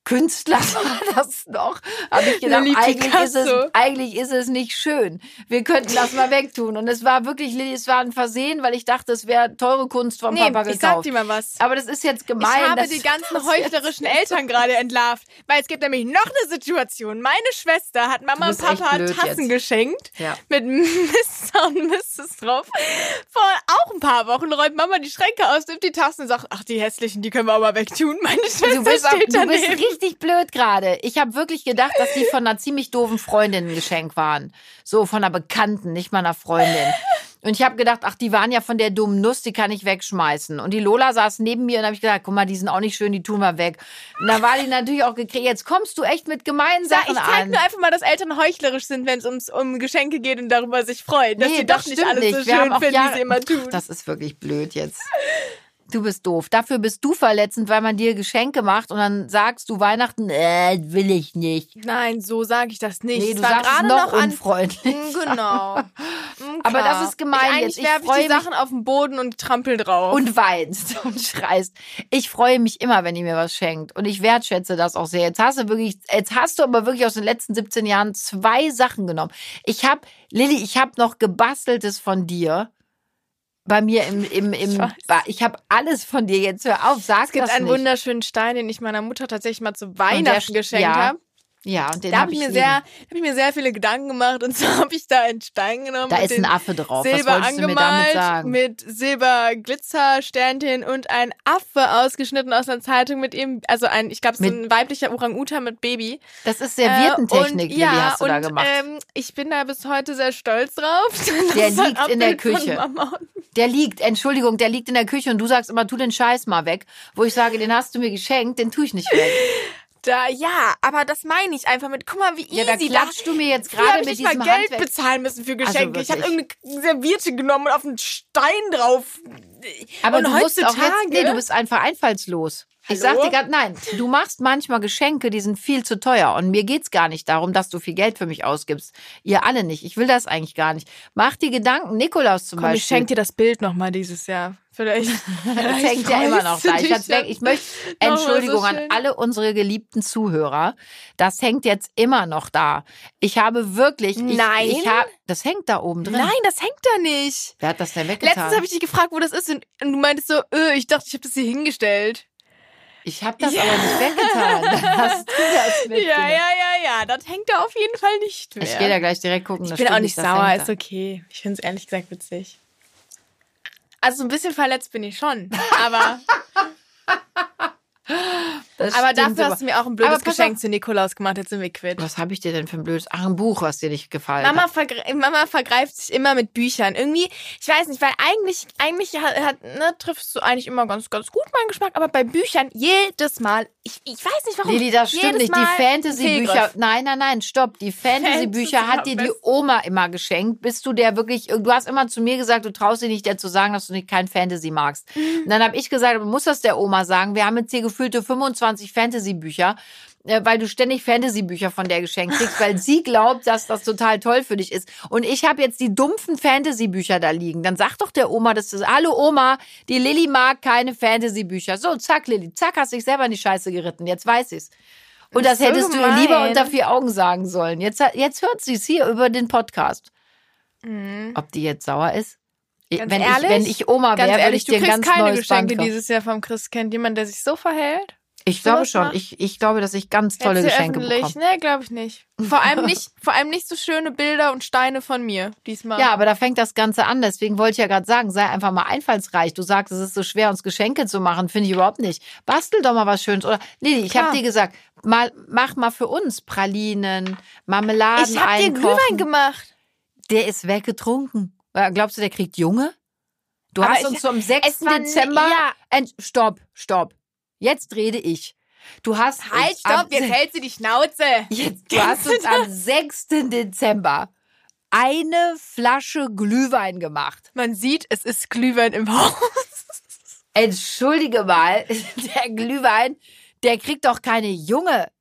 Speaker 1: Künstler war das noch? Habe ich gedacht, eigentlich ist, es, eigentlich ist es nicht schön. Wir könnten das mal wegtun. Und es war wirklich, Lilly, es war ein Versehen, weil ich dachte, es wäre teure Kunst vom
Speaker 2: nee,
Speaker 1: Papa
Speaker 2: ich sag
Speaker 1: gekauft.
Speaker 2: dir mal was.
Speaker 1: aber das ist jetzt gemein.
Speaker 2: Ich habe die ganzen heuchlerischen Eltern gerade entlarvt. Weil es gibt nämlich noch eine Situation. Meine Schwester hat Mama und Papa Tassen
Speaker 1: jetzt.
Speaker 2: geschenkt.
Speaker 1: Ja.
Speaker 2: Mit Mr. und Mrs. drauf. Vor auch ein paar Wochen räumt Mama die Schränke aus, nimmt die Tassen und sagt, ach, die hässlichen, die können wir aber wegtun. Meine Schwester
Speaker 1: Du bist,
Speaker 2: steht
Speaker 1: du bist
Speaker 2: daneben.
Speaker 1: Richtig blöd gerade. Ich habe wirklich gedacht, dass die von einer ziemlich doofen Freundin ein Geschenk waren. So von einer Bekannten, nicht mal einer Freundin. Und ich habe gedacht, ach, die waren ja von der dummen Nuss, die kann ich wegschmeißen. Und die Lola saß neben mir und habe ich gesagt, guck mal, die sind auch nicht schön, die tun wir weg. Und da war die natürlich auch gekriegt. Jetzt kommst du echt mit gemeinen
Speaker 2: Ja,
Speaker 1: Sachen
Speaker 2: ich zeig
Speaker 1: an.
Speaker 2: nur einfach mal, dass Eltern heuchlerisch sind, wenn es ums um Geschenke geht und darüber sich freuen. Dass
Speaker 1: Nee,
Speaker 2: sie
Speaker 1: das
Speaker 2: doch nicht alles
Speaker 1: nicht.
Speaker 2: so
Speaker 1: haben
Speaker 2: schön finden,
Speaker 1: Jahre-
Speaker 2: wie sie immer tun.
Speaker 1: Ach, das ist wirklich blöd jetzt. Du bist doof. Dafür bist du verletzend, weil man dir Geschenke macht und dann sagst du Weihnachten, äh, will ich nicht.
Speaker 2: Nein, so sage ich das nicht.
Speaker 1: Nee, du
Speaker 2: war
Speaker 1: sagst es noch,
Speaker 2: noch
Speaker 1: unfreundlich.
Speaker 2: Mm, Genau. Mm,
Speaker 1: Aber das ist gemein
Speaker 2: ich,
Speaker 1: jetzt. Ich
Speaker 2: werfe die
Speaker 1: mich-
Speaker 2: Sachen auf den Boden und trampel drauf.
Speaker 1: und weinst und schreist. Ich freue mich immer, wenn ihr mir was schenkt und ich wertschätze das auch sehr. Jetzt hast du wirklich, jetzt hast du aber wirklich aus den letzten 17 Jahren zwei Sachen genommen. Ich habe, Lilly, ich habe noch gebasteltes von dir. Bei mir im, im, im,
Speaker 2: Ich
Speaker 1: habe alles von dir. Jetzt hör auf, sag
Speaker 2: es gibt
Speaker 1: das
Speaker 2: einen
Speaker 1: nicht.
Speaker 2: wunderschönen Stein, den ich meiner Mutter tatsächlich mal zu Weihnachten geschenkt
Speaker 1: ja.
Speaker 2: habe.
Speaker 1: Ja, und den
Speaker 2: Da
Speaker 1: habe
Speaker 2: habe ich, mir sehr, hab ich mir sehr viele Gedanken gemacht und so habe ich da einen Stein genommen.
Speaker 1: Da ist ein Affe drauf. Was
Speaker 2: Silber
Speaker 1: wolltest du mir damit
Speaker 2: angemalt
Speaker 1: sagen?
Speaker 2: mit Silberglitzersternchen und ein Affe ausgeschnitten aus einer Zeitung mit ihm, also ein, ich glaube, so ein weiblicher Orang-Utan mit Baby.
Speaker 1: Das ist Servietentechnik,
Speaker 2: Äh, und, ja,
Speaker 1: hast du
Speaker 2: und,
Speaker 1: da gemacht.
Speaker 2: Ähm, ich bin da bis heute sehr stolz drauf.
Speaker 1: Der liegt in der Küche. Der liegt, Entschuldigung, der liegt in der Küche und du sagst immer, tu den Scheiß mal weg. Wo ich sage, den hast du mir geschenkt, den tue ich nicht weg.
Speaker 2: Da, ja, aber das meine ich einfach mit, guck mal, wie easy
Speaker 1: Ja, da
Speaker 2: das
Speaker 1: klatschst du mir jetzt gerade
Speaker 2: ich
Speaker 1: mit
Speaker 2: nicht mal
Speaker 1: diesem
Speaker 2: Geld
Speaker 1: Handwerk.
Speaker 2: bezahlen müssen für
Speaker 1: Also
Speaker 2: Geschenke. ich habe irgendeine Serviette genommen und auf einen Stein drauf.
Speaker 1: Aber
Speaker 2: und
Speaker 1: du musst auch
Speaker 2: heutzutage,
Speaker 1: jetzt, nee, du bist einfach einfallslos. Ich
Speaker 2: Hallo?
Speaker 1: sag dir ganz, nein, du machst manchmal Geschenke, die sind viel zu teuer. Und mir geht's gar nicht darum, dass du viel Geld für mich ausgibst. Ihr alle nicht. Ich will das eigentlich gar nicht. Mach dir Gedanken, Nikolaus zum
Speaker 2: Komm, ich
Speaker 1: Beispiel.
Speaker 2: schenke dir das Bild nochmal dieses Jahr. Vielleicht.
Speaker 1: Das hängt ja immer noch da. Ich, weg. ich möchte Entschuldigung
Speaker 2: so
Speaker 1: an alle unsere geliebten Zuhörer. Das hängt jetzt immer noch da. Ich habe wirklich. Ich,
Speaker 2: Nein.
Speaker 1: Ich hab, das hängt da oben drin.
Speaker 2: Nein, das hängt da nicht.
Speaker 1: Wer hat das denn weggetan?
Speaker 2: Letztens habe ich dich gefragt, wo das ist und und du meintest so, öh, ich dachte, ich habe das hier hingestellt.
Speaker 1: Ich habe das
Speaker 2: Ja.
Speaker 1: aber nicht weggetan. Hast du das
Speaker 2: Ja,
Speaker 1: mitgenommen.
Speaker 2: ja, ja, ja, das hängt da auf jeden Fall nicht mehr.
Speaker 1: Ich gehe da gleich direkt gucken.
Speaker 2: Ich
Speaker 1: das
Speaker 2: bin auch nicht sauer, ist okay. Ich finde es ehrlich gesagt witzig. Also ein bisschen verletzt bin ich schon, aber,
Speaker 1: Das
Speaker 2: aber dafür hast du mir auch ein blödes
Speaker 1: Aber
Speaker 2: Geschenk zu Nikolaus gemacht, jetzt sind wir quitt.
Speaker 1: Was habe ich dir denn für ein blödes? Ach, ein Buch, was dir nicht gefallen
Speaker 2: Mama,
Speaker 1: hat.
Speaker 2: vergre Mama vergreift sich immer mit Büchern. Irgendwie, ich weiß nicht, weil eigentlich, eigentlich hat, hat, ne, triffst du eigentlich immer ganz, ganz gut meinen Geschmack, aber bei Büchern jedes Mal, ich, ich weiß nicht warum.
Speaker 1: Lili, das stimmt nicht. Die Fantasy-Bücher, nein, nein, nein, stopp. Die Fantasy-Bücher
Speaker 2: Fantasy
Speaker 1: hat dir die. Oma immer geschenkt. Bist du der wirklich, du hast immer zu mir gesagt, du traust dir nicht, der zu sagen, dass du nicht kein Fantasy magst.
Speaker 2: Mhm.
Speaker 1: Und dann habe ich gesagt, du musst das der Oma sagen. Wir haben jetzt hier gefühlte 25 Fantasy-Bücher, äh, weil du ständig Fantasy-Bücher von der geschenkt kriegst, weil sie glaubt, dass das total toll für dich ist. Und ich habe jetzt die dumpfen Fantasy-Bücher da liegen. Dann sag doch der Oma, dass das, hallo Oma, die Lilly mag keine Fantasy-Bücher. So, zack, Lilly, zack, hast dich selber in die Scheiße geritten. Jetzt weiß ich's. Und das
Speaker 2: So
Speaker 1: hättest du ihr
Speaker 2: gemein.
Speaker 1: lieber unter vier Augen sagen sollen. Jetzt, jetzt hört sie es hier über den Podcast. Ob die jetzt sauer ist?
Speaker 2: Ganz
Speaker 1: wenn,
Speaker 2: ehrlich?
Speaker 1: ich, wenn ich Oma
Speaker 2: Ganz
Speaker 1: wäre, würde ich
Speaker 2: du
Speaker 1: dir ein
Speaker 2: kriegst
Speaker 1: ganz
Speaker 2: keine
Speaker 1: neues
Speaker 2: Geschenke
Speaker 1: Band
Speaker 2: dieses Jahr vom Christkind. Jemand, der sich so verhält?
Speaker 1: Ich glaube schon.
Speaker 2: macht?
Speaker 1: Ich, ich glaube, dass ich ganz tolle
Speaker 2: hier
Speaker 1: Geschenke
Speaker 2: öffentlich?
Speaker 1: bekomme.
Speaker 2: Nee, glaube ich nicht. Vor allem nicht, vor allem nicht so schöne Bilder und Steine von mir diesmal.
Speaker 1: Ja, aber da fängt das Ganze an. Deswegen wollte ich ja gerade sagen, sei einfach mal einfallsreich. Du sagst, es ist so schwer, uns Geschenke zu machen. Finde ich überhaupt nicht. Bastel doch mal was Schönes. Oder Lili, ich habe dir gesagt, mal, mach mal für uns Pralinen, Marmeladen
Speaker 2: ich habe dir. Glühwein gemacht.
Speaker 1: Der ist weggetrunken. Äh, Glaubst du, der kriegt Junge? Du
Speaker 2: Aber
Speaker 1: hast uns am 6.
Speaker 2: es war-
Speaker 1: Dezember.
Speaker 2: ja.
Speaker 1: Ent, stopp, stopp. Jetzt rede ich. Du hast
Speaker 2: Halt, stopp, jetzt hält sie die Schnauze.
Speaker 1: Jetzt, du hast uns am 6. Dezember eine Flasche Glühwein gemacht.
Speaker 2: Man sieht, es ist Glühwein im Haus.
Speaker 1: Entschuldige mal, der Glühwein, der kriegt doch keine Junge.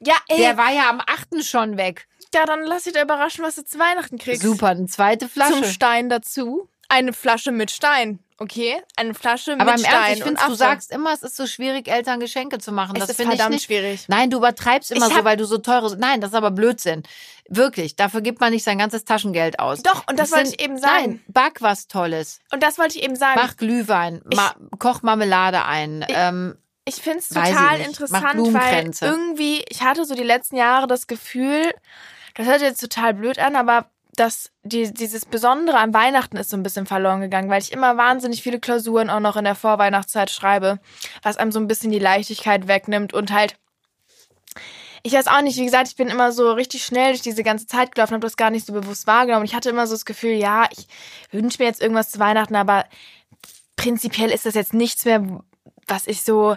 Speaker 2: Ja, ey,
Speaker 1: Der war ja am 8. schon weg.
Speaker 2: Ja, dann lass dich da überraschen, was du zu Weihnachten kriegst.
Speaker 1: Super, eine zweite Flasche.
Speaker 2: Zum Stein dazu. Eine Flasche mit Stein, okay? Eine Flasche
Speaker 1: Aber
Speaker 2: mit
Speaker 1: im
Speaker 2: Stein
Speaker 1: Ernst, ich finde, du sagst immer, es ist so schwierig, Eltern Geschenke zu machen.
Speaker 2: es
Speaker 1: das
Speaker 2: ist
Speaker 1: finde ich
Speaker 2: verdammt
Speaker 1: nicht.
Speaker 2: schwierig.
Speaker 1: Nein, du übertreibst immer
Speaker 2: Ich
Speaker 1: so, weil du so teure. Nein, das ist aber Blödsinn. Wirklich, dafür gibt man nicht sein ganzes Taschengeld aus.
Speaker 2: Doch, und das wollte
Speaker 1: sind-
Speaker 2: ich eben sagen.
Speaker 1: Nein, back was Tolles.
Speaker 2: Und das wollte ich eben sagen.
Speaker 1: Mach Glühwein, ma koch Marmelade ein. ähm,
Speaker 2: Ich finde es
Speaker 1: ich
Speaker 2: total interessant, weil irgendwie, ich hatte so die letzten Jahre das Gefühl, das hört jetzt total blöd an, aber dass die, dieses Besondere an Weihnachten ist so ein bisschen verloren gegangen, weil ich immer wahnsinnig viele Klausuren auch noch in der Vorweihnachtszeit schreibe, was einem so ein bisschen die Leichtigkeit wegnimmt und halt ich weiß auch nicht, wie gesagt, ich bin immer so richtig schnell durch diese ganze Zeit gelaufen, habe das gar nicht so bewusst wahrgenommen. Ich hatte immer so das Gefühl, ja, ich wünsche mir jetzt irgendwas zu Weihnachten, aber prinzipiell ist das jetzt nichts mehr, was ich so,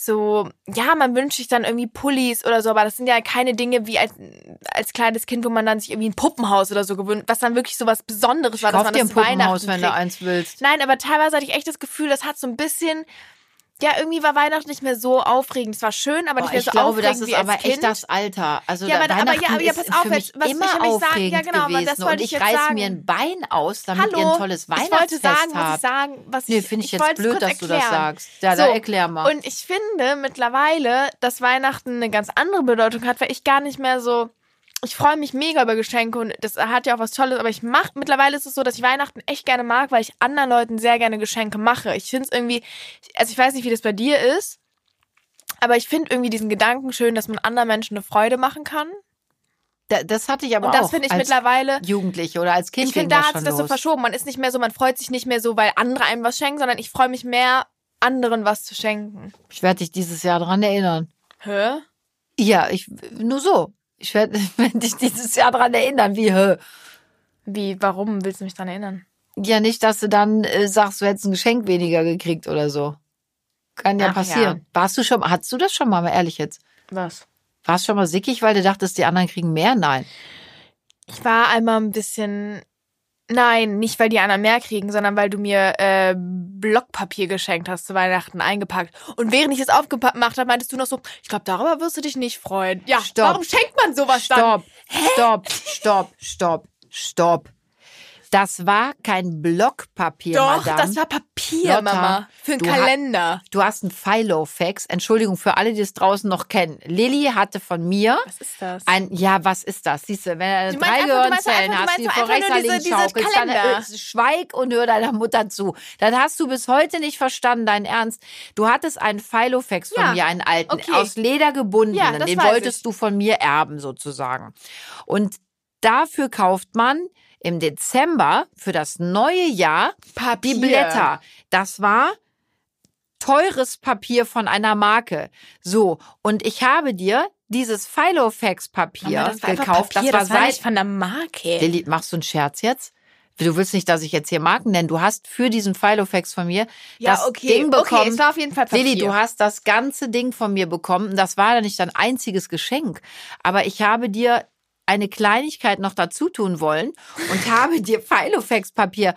Speaker 2: so, ja, man wünscht sich dann irgendwie Pullis oder so, aber das sind ja keine Dinge wie als, als kleines Kind, wo man dann sich irgendwie ein Puppenhaus oder so gewünscht, was dann wirklich so was Besonderes war, dass man
Speaker 1: dir ein
Speaker 2: das
Speaker 1: Puppenhaus,
Speaker 2: Weihnachten
Speaker 1: wenn du eins willst.
Speaker 2: Nein, aber teilweise hatte ich echt das Gefühl, das hat so ein bisschen, ja, irgendwie war Weihnachten nicht mehr so aufregend. Es war schön, aber nicht
Speaker 1: Boah,
Speaker 2: mehr
Speaker 1: ich
Speaker 2: so
Speaker 1: glaube,
Speaker 2: aufregend
Speaker 1: das ist
Speaker 2: wie als
Speaker 1: aber
Speaker 2: kind.
Speaker 1: echt das Alter. Also
Speaker 2: Ja, aber- aber ja,
Speaker 1: Weihnachten
Speaker 2: aber ja,
Speaker 1: ist
Speaker 2: pass auf, jetzt, was ich
Speaker 1: immer
Speaker 2: sagen-
Speaker 1: aufregend
Speaker 2: ja, genau, aber das
Speaker 1: gewesen.
Speaker 2: wollte
Speaker 1: Und
Speaker 2: ich
Speaker 1: ich reiß
Speaker 2: sagen.
Speaker 1: mir ein Bein aus, damit
Speaker 2: Hallo,
Speaker 1: ihr ein tolles
Speaker 2: ich wollte
Speaker 1: Weihnachtsfest
Speaker 2: sagen, was ich
Speaker 1: habt.
Speaker 2: sagen, was
Speaker 1: Nee,
Speaker 2: ich,
Speaker 1: finde ich,
Speaker 2: wollte
Speaker 1: jetzt blöd,
Speaker 2: kurz
Speaker 1: dass du das
Speaker 2: erklären.
Speaker 1: sagst. Ja,
Speaker 2: So,
Speaker 1: da erklär mal.
Speaker 2: Und ich finde mittlerweile, dass Weihnachten eine ganz andere Bedeutung hat, weil ich gar nicht mehr so. Ich freue mich mega über Geschenke und das hat ja auch was Tolles, aber ich mach mittlerweile ist es so, dass ich Weihnachten echt gerne mag, weil ich anderen Leuten sehr gerne Geschenke mache. Ich finde es irgendwie, also ich weiß nicht, wie das bei dir ist, Aber ich finde irgendwie diesen Gedanken schön, dass man anderen Menschen eine Freude machen kann.
Speaker 1: Da, das hatte ich aber
Speaker 2: Und das
Speaker 1: auch
Speaker 2: finde ich
Speaker 1: als
Speaker 2: mittlerweile.
Speaker 1: Jugendliche oder als Kind
Speaker 2: Ich finde, da hat sich das so verschoben. Man ist nicht mehr so, man freut sich nicht mehr so, weil andere einem was schenken, sondern ich freue mich mehr, anderen was zu schenken.
Speaker 1: Ich werde dich dieses Jahr dran erinnern.
Speaker 2: Hä?
Speaker 1: Ja, ich nur so. Ich werde werd dich dieses Jahr dran erinnern, wie hä?
Speaker 2: Wie, warum willst du mich daran erinnern?
Speaker 1: Ja, nicht, dass du dann äh, sagst, du hättest ein Geschenk weniger gekriegt oder so. Kann ja
Speaker 2: Ach,
Speaker 1: passieren. Warst du schon, hattest du das schon mal, mal ehrlich jetzt?
Speaker 2: Was?
Speaker 1: Warst du schon mal sickig, weil du dachtest, die anderen kriegen mehr? Nein.
Speaker 2: Ich war einmal ein bisschen. Nein, nicht weil die anderen mehr kriegen, sondern weil du mir äh, Blockpapier geschenkt hast zu Weihnachten eingepackt. Und während ich es aufgemacht habe, meintest du noch so, ich glaube, darüber wirst du dich nicht freuen. Ja,
Speaker 1: Stopp.
Speaker 2: warum schenkt man sowas dann?
Speaker 1: Stopp, stopp, stopp, stopp, stopp. Das war kein Blockpapier,
Speaker 2: Doch,
Speaker 1: Madame.
Speaker 2: das war Papier,
Speaker 1: Lotta,
Speaker 2: Mama. Für einen
Speaker 1: du ha-
Speaker 2: Kalender.
Speaker 1: Du hast einen Filofax. Entschuldigung für alle, die es draußen noch kennen. Lilly hatte von mir
Speaker 2: Was ist das?
Speaker 1: ein, ja, was ist das? Siehst du, wenn du drei Gehirnzellen hast, die vor rechts
Speaker 2: diese- diese
Speaker 1: schaukelst, dann äh, schweig und hör deiner Mutter zu. Dann hast du bis heute nicht verstanden, dein Ernst. Du hattest einen Filofax von
Speaker 2: Ja,
Speaker 1: mir, einen alten,
Speaker 2: okay.
Speaker 1: aus Leder gebunden.
Speaker 2: Ja, das
Speaker 1: Den wolltest
Speaker 2: ich.
Speaker 1: du von mir erben, sozusagen. Und dafür kauft man im Dezember für das neue Jahr
Speaker 2: Papier.
Speaker 1: die Blätter. Das war teures Papier von einer Marke. So, und ich habe dir dieses Filofax-Papier
Speaker 2: das war
Speaker 1: gekauft.
Speaker 2: Papier,
Speaker 1: das
Speaker 2: das
Speaker 1: war
Speaker 2: war
Speaker 1: seit.
Speaker 2: nicht von der Marke.
Speaker 1: Lilly, machst du einen Scherz jetzt? Du willst nicht, dass ich jetzt hier Marken nenne. Du hast für diesen Filofax von mir
Speaker 2: Ja,
Speaker 1: das
Speaker 2: okay.
Speaker 1: Ding bekommen.
Speaker 2: Okay, es war auf jeden Fall Papier.
Speaker 1: Lilly, du hast das ganze Ding von mir bekommen. Das war ja nicht dein einziges Geschenk. Aber ich habe dir eine Kleinigkeit noch dazu tun wollen und habe dir Filofax-Papier,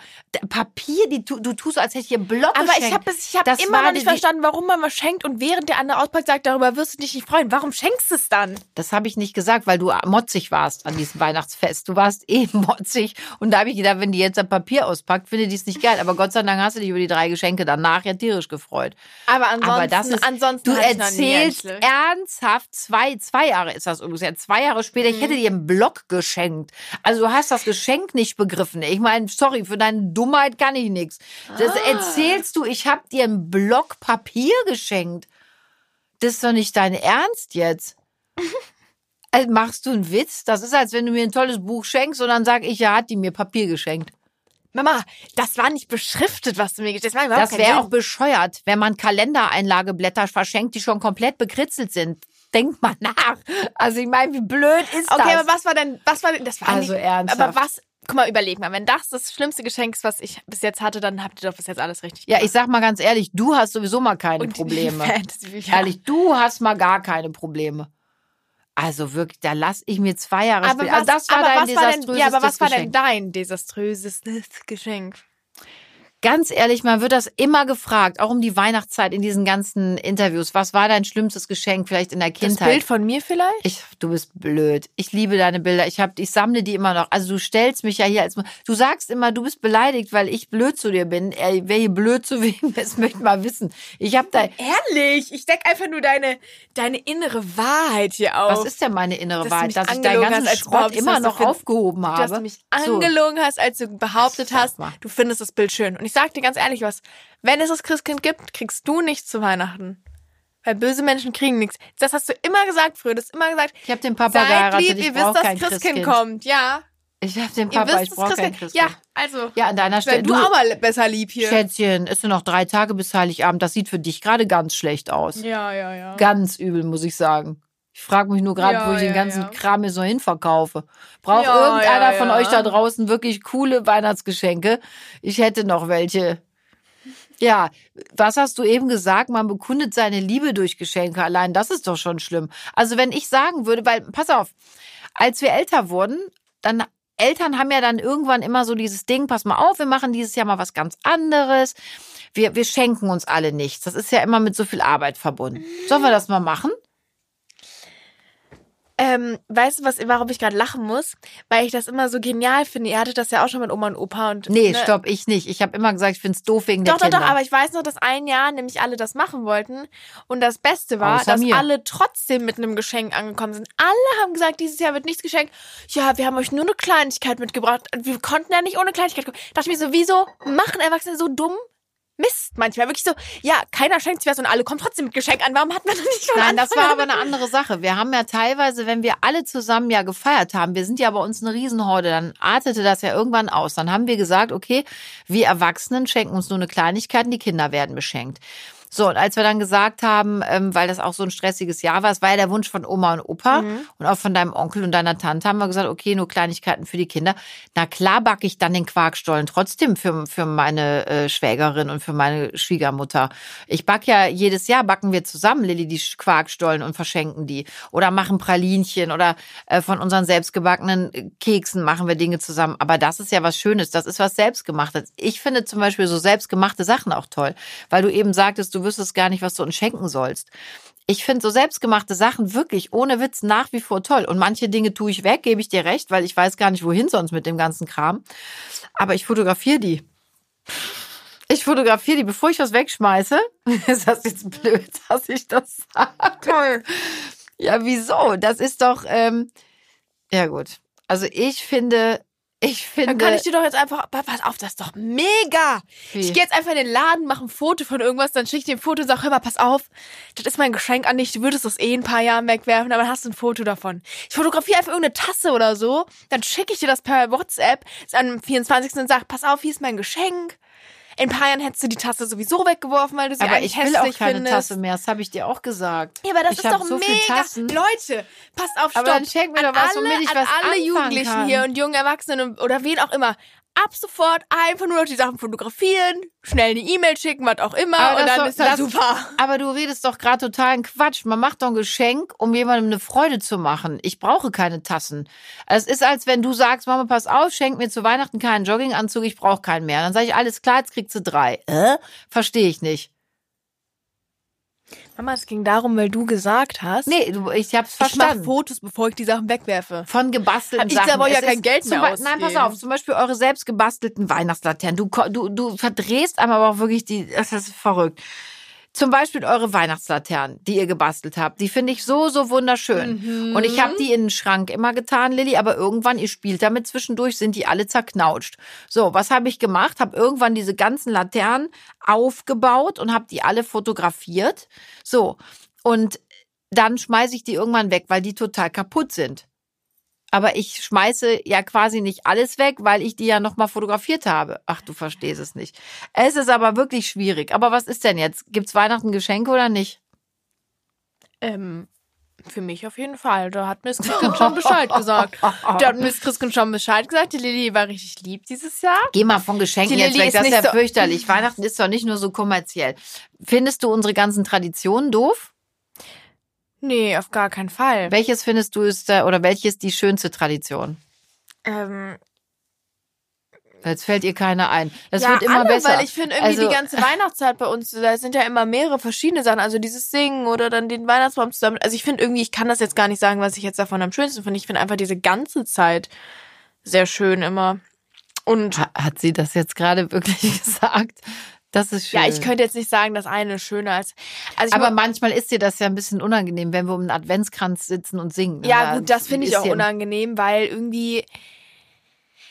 Speaker 1: Papier, die du, du tust, als hätte ich dir Block
Speaker 2: Aber
Speaker 1: geschenkt.
Speaker 2: ich habe ich hab
Speaker 1: Das
Speaker 2: immer noch nicht verstanden, warum man was schenkt und während der andere auspackt, sagt, darüber wirst du dich nicht freuen. Warum schenkst du es dann?
Speaker 1: Das habe ich nicht gesagt, weil du motzig warst an diesem Weihnachtsfest. Du warst eh motzig. Und da habe ich gedacht, wenn die jetzt ein Papier auspackt, finde die es nicht geil. Aber Gott sei Dank hast du dich über die drei Geschenke danach ja tierisch gefreut.
Speaker 2: Aber ansonsten,
Speaker 1: Aber das ist,
Speaker 2: ansonsten
Speaker 1: du
Speaker 2: ich
Speaker 1: erzählst ernsthaft, zwei, zwei Jahre ist das ungefähr, zwei Jahre später, ich
Speaker 2: Mhm.
Speaker 1: hätte dir einen Block geschenkt. Also du hast das Geschenk nicht begriffen. Ich meine, sorry, für deine Dummheit kann ich nichts. Das
Speaker 2: Ah.
Speaker 1: erzählst du, ich habe dir einen Block Papier geschenkt. Das ist doch nicht dein Ernst jetzt. Also machst du einen Witz? Das ist, als wenn du mir ein tolles Buch schenkst und dann sag ich, ja, hat die mir Papier geschenkt.
Speaker 2: Mama, das war nicht beschriftet, was du mir geschenkt hast. Das,
Speaker 1: Das wäre auch bescheuert, wenn man Kalendereinlageblätter verschenkt, die schon komplett bekritzelt sind. Denk mal nach. Also ich meine, wie blöd ist das?
Speaker 2: Okay, aber was war denn, was war denn, das war
Speaker 1: Also
Speaker 2: nicht,
Speaker 1: ernsthaft.
Speaker 2: Aber was, guck mal, überleg mal, wenn das das schlimmste Geschenk ist, was ich bis jetzt hatte, dann habt ihr doch bis jetzt alles richtig
Speaker 1: ja,
Speaker 2: gemacht.
Speaker 1: ich sag mal ganz ehrlich, du hast sowieso mal keine
Speaker 2: Und
Speaker 1: Probleme.
Speaker 2: Fantasy, ja.
Speaker 1: Ehrlich, du hast mal gar keine Probleme. Also wirklich, da lass ich mir zwei Jahre
Speaker 2: Aber
Speaker 1: später.
Speaker 2: was,
Speaker 1: Also das war
Speaker 2: aber
Speaker 1: dein desaströses
Speaker 2: ja, aber was war denn
Speaker 1: Geschenk.
Speaker 2: dein desaströses Geschenk?
Speaker 1: Ganz ehrlich, man wird das immer gefragt, auch um die Weihnachtszeit in diesen ganzen Interviews. Was war dein schlimmstes Geschenk vielleicht in der
Speaker 2: Das
Speaker 1: Kindheit?
Speaker 2: Bild von mir vielleicht?
Speaker 1: Ich, du bist blöd. Ich liebe deine Bilder. Ich hab, ich sammle die immer noch. Also du stellst mich ja hier als, du sagst immer, du bist beleidigt, weil ich blöd zu dir bin. Ey, wer hier blöd zu wem ist, möchte mal wissen. Ich habe da,
Speaker 2: Ehrlich, ich deck einfach nur deine, deine innere Wahrheit hier auf.
Speaker 1: was ist denn meine innere
Speaker 2: Dass
Speaker 1: Wahrheit? Dass ich deinen ganzen
Speaker 2: hast,
Speaker 1: Schrott immer noch aufgehoben habe.
Speaker 2: dass du mich
Speaker 1: So.
Speaker 2: angelogen hast, als du behauptet hast,
Speaker 1: mal.
Speaker 2: du findest das Bild schön. Und ich sag dir ganz ehrlich was, wenn es das Christkind gibt, kriegst du nichts zu Weihnachten. Weil böse Menschen kriegen nichts. Das hast du immer gesagt früher, du hast immer gesagt,
Speaker 1: Ich habe den Papa
Speaker 2: seid
Speaker 1: geheiratet.
Speaker 2: lieb,
Speaker 1: ich
Speaker 2: ihr wisst, dass Christkind,
Speaker 1: Christkind.
Speaker 2: kommt. Ja,
Speaker 1: Ich habe den Papa,
Speaker 2: wisst,
Speaker 1: ich brauche kein
Speaker 2: Christkind. Ja, also,
Speaker 1: Ja, an deiner Stelle.
Speaker 2: wenn du, auch mal besser lieb hier.
Speaker 1: Schätzchen, es sind noch drei Tage bis Heiligabend. Das sieht für dich gerade ganz schlecht aus.
Speaker 2: Ja, ja, ja.
Speaker 1: Ganz übel, muss ich sagen. Ich frage mich nur gerade,
Speaker 2: Ja,
Speaker 1: wo ich
Speaker 2: ja,
Speaker 1: den ganzen
Speaker 2: ja.
Speaker 1: Kram hier so hinverkaufe. Braucht irgendeiner von euch da draußen wirklich coole Weihnachtsgeschenke? Ich hätte noch welche. Ja, was hast du eben gesagt? Man bekundet seine Liebe durch Geschenke. Allein das ist doch schon schlimm. Also wenn ich sagen würde, weil, pass auf, als wir älter wurden, dann Eltern haben ja dann irgendwann immer so dieses Ding, pass mal auf, wir machen dieses Jahr mal was ganz anderes. Wir, wir schenken uns alle nichts. Das ist ja immer mit so viel Arbeit verbunden. Sollen wir das mal machen?
Speaker 2: Ähm, weißt du, was, warum ich gerade lachen muss? Weil ich das immer so genial finde. Ihr hattet das ja auch schon mit Oma und Opa und.
Speaker 1: Nee,
Speaker 2: ne?
Speaker 1: stopp, ich nicht. Ich habe immer gesagt, ich find's doof wegen
Speaker 2: Doch,
Speaker 1: der
Speaker 2: doch,
Speaker 1: Kinder.
Speaker 2: doch, aber ich weiß noch, dass ein Jahr nämlich alle das machen wollten. Und das Beste war,
Speaker 1: Außer
Speaker 2: dass
Speaker 1: mir.
Speaker 2: alle trotzdem mit einem Geschenk angekommen sind. Alle haben gesagt, dieses Jahr wird nichts geschenkt. Ja, wir haben euch nur eine Kleinigkeit mitgebracht. Wir konnten ja nicht ohne Kleinigkeit kommen. Dachte ich mir so, wieso machen Erwachsene so dumm? Mist manchmal. Wirklich so, ja, keiner schenkt sich was und alle kommen trotzdem mit Geschenk an. Warum hat man das nicht von
Speaker 1: Nein, das war aber eine andere Sache. Wir haben ja teilweise, wenn wir alle zusammen ja gefeiert haben, wir sind ja bei uns eine Riesenhorde, dann artete das ja irgendwann aus. Dann haben wir gesagt, okay, wir Erwachsenen schenken uns nur eine Kleinigkeit und die Kinder werden beschenkt. So, und als wir dann gesagt haben, ähm, weil das auch so ein stressiges Jahr war, es war ja der Wunsch von Oma und Opa
Speaker 2: Mhm.
Speaker 1: und auch von deinem Onkel und deiner Tante, haben wir gesagt, okay, nur Kleinigkeiten für die Kinder. Na klar backe ich dann den Quarkstollen trotzdem für, für meine äh, Schwägerin und für meine Schwiegermutter. Ich backe ja jedes Jahr, backen wir zusammen, Lilly, die Quarkstollen und verschenken die. Oder machen Pralinchen oder äh, von unseren selbstgebackenen äh, Keksen machen wir Dinge zusammen. Aber das ist ja was Schönes, das ist was Selbstgemachtes. Ich finde zum Beispiel so selbstgemachte Sachen auch toll, weil du eben sagtest, du wüsstest gar nicht, was du uns schenken sollst. Ich finde so selbstgemachte Sachen wirklich ohne Witz nach wie vor toll. Und manche Dinge tue ich weg, gebe ich dir recht, weil ich weiß gar nicht, wohin sonst mit dem ganzen Kram. Aber ich fotografiere die. Ich fotografiere die, bevor ich was wegschmeiße. Ist das jetzt blöd, dass ich das sage?
Speaker 2: Toll.
Speaker 1: Ja, wieso? Das ist doch, ähm, ja gut. Also ich finde, ich finde.
Speaker 2: Dann kann ich dir doch jetzt einfach, pass auf, das ist doch mega.
Speaker 1: Wie?
Speaker 2: Ich gehe jetzt einfach in den Laden, mache ein Foto von irgendwas, dann schicke ich dir ein Foto und sag, hör mal, pass auf, das ist mein Geschenk an dich, du würdest das eh in ein paar Jahren wegwerfen, aber dann hast du ein Foto davon. Ich fotografiere einfach irgendeine Tasse oder so, dann schicke ich dir das per WhatsApp am 24. und sag, pass auf, hier ist mein Geschenk. In ein paar Jahren hättest du die Tasse sowieso weggeworfen, weil du sie
Speaker 1: aber
Speaker 2: eigentlich
Speaker 1: ich will auch
Speaker 2: hässlich
Speaker 1: keine
Speaker 2: findest.
Speaker 1: Tasse mehr, das habe ich dir auch gesagt.
Speaker 2: Ja, aber das
Speaker 1: ich
Speaker 2: ist doch
Speaker 1: so
Speaker 2: mega. Leute, passt auf, stopp.
Speaker 1: Aber dann schenk mir
Speaker 2: an
Speaker 1: doch was,
Speaker 2: alle,
Speaker 1: womit ich
Speaker 2: an
Speaker 1: was
Speaker 2: alle Jugendlichen
Speaker 1: kann.
Speaker 2: hier und jungen Erwachsenen oder wen auch immer. Ab sofort einfach nur noch die Sachen fotografieren, schnell eine E-Mail schicken, was auch immer,
Speaker 1: Aber
Speaker 2: und dann
Speaker 1: doch-
Speaker 2: ist das,
Speaker 1: das-
Speaker 2: super.
Speaker 1: Aber du redest doch gerade totalen Quatsch. Man macht doch ein Geschenk, um jemandem eine Freude zu machen. Ich brauche keine Tassen. Es ist, als wenn du sagst, Mama, pass auf, schenk mir zu Weihnachten keinen Jogginganzug, ich brauche keinen mehr. Dann sage ich, alles klar, jetzt kriegst du drei. Äh? Verstehe ich nicht.
Speaker 2: Mama, es ging darum, weil du gesagt hast,
Speaker 1: Nee, du, ich hab's
Speaker 2: ich mache
Speaker 1: verstanden.
Speaker 2: Fotos, bevor ich die Sachen wegwerfe.
Speaker 1: Von gebastelten
Speaker 2: Ich
Speaker 1: Sachen.
Speaker 2: selber ja
Speaker 1: Es
Speaker 2: kein Geld mehr
Speaker 1: Be- Nein, pass
Speaker 2: ausgeben.
Speaker 1: auf. Zum Beispiel eure selbst gebastelten Weihnachtslaternen. Du, du, du verdrehst einmal aber auch wirklich die, das ist verrückt. Zum Beispiel eure Weihnachtslaternen, die ihr gebastelt habt. Die finde ich so, so wunderschön. Und ich habe die in den Schrank immer getan, Lilly, aber irgendwann, ihr spielt damit zwischendurch, sind die alle zerknautscht. So, was habe ich gemacht? Habe irgendwann diese ganzen Laternen aufgebaut und habe die alle fotografiert. So, und dann schmeiße ich die irgendwann weg, weil die total kaputt sind. Aber ich schmeiße ja quasi nicht alles weg, weil ich die ja nochmal fotografiert habe. Ach, du verstehst es nicht. Es ist aber wirklich schwierig. Aber was ist denn jetzt? Gibt's Weihnachten Geschenke oder nicht?
Speaker 2: Ähm, für mich auf jeden Fall. Da hat Miss Christkind schon Bescheid gesagt. Da hat Miss Christkind schon Bescheid gesagt. Die Lilly war richtig lieb dieses Jahr.
Speaker 1: Geh mal von Geschenken jetzt weg. Das ist ja
Speaker 2: so-
Speaker 1: fürchterlich. Weihnachten ist doch nicht nur so kommerziell. Findest du unsere ganzen Traditionen doof?
Speaker 2: Nee, auf gar keinen Fall.
Speaker 1: Welches findest du ist da, oder welche ist die schönste Tradition?
Speaker 2: Ähm,
Speaker 1: Jetzt fällt ihr keine ein. Das
Speaker 2: ja,
Speaker 1: wird immer
Speaker 2: alle,
Speaker 1: besser.
Speaker 2: weil ich finde irgendwie
Speaker 1: Also-
Speaker 2: die ganze Weihnachtszeit bei uns, da sind ja immer mehrere verschiedene Sachen. Also dieses Singen oder dann den Weihnachtsbaum zusammen. Also ich finde irgendwie, ich kann das jetzt gar nicht sagen, was ich jetzt davon am schönsten finde. Ich finde einfach diese ganze Zeit sehr schön immer. Und
Speaker 1: Ha- Hat sie das jetzt gerade wirklich gesagt? Das ist schön.
Speaker 2: ja, ich könnte jetzt nicht sagen, das eine ist schöner als. Also
Speaker 1: Aber manchmal ist dir das ja ein bisschen unangenehm, wenn wir um einen Adventskranz sitzen und singen.
Speaker 2: ja, gut, das finde ich
Speaker 1: ist
Speaker 2: auch unangenehm, weil irgendwie.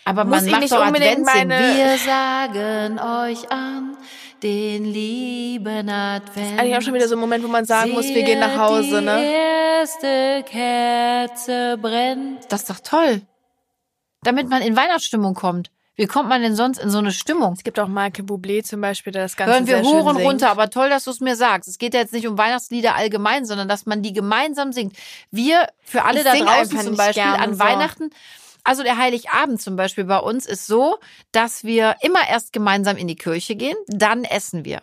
Speaker 1: Aber
Speaker 2: muss
Speaker 1: man
Speaker 2: ich
Speaker 1: macht
Speaker 2: nicht
Speaker 1: doch
Speaker 2: unbedingt meine-
Speaker 1: Wir sagen euch an den lieben Advent.
Speaker 2: Eigentlich auch schon wieder so ein Moment, wo man sagen muss, wir gehen nach Hause,
Speaker 1: Die
Speaker 2: ne?
Speaker 1: erste Kerze brennt. Das ist doch toll. Damit man in Weihnachtsstimmung kommt. Wie kommt man denn sonst in so eine Stimmung?
Speaker 2: Es gibt auch Michael Bublé zum Beispiel, der das Ganze
Speaker 1: Hören wir hoch
Speaker 2: singt.
Speaker 1: runter, aber toll, dass du es mir sagst. Es geht ja jetzt nicht um Weihnachtslieder allgemein, sondern dass man die gemeinsam singt. Wir, für alle
Speaker 2: Ich
Speaker 1: da draußen zum Beispiel, an
Speaker 2: so.
Speaker 1: Weihnachten, also der Heiligabend zum Beispiel bei uns ist so, dass wir immer erst gemeinsam in die Kirche gehen, dann essen wir.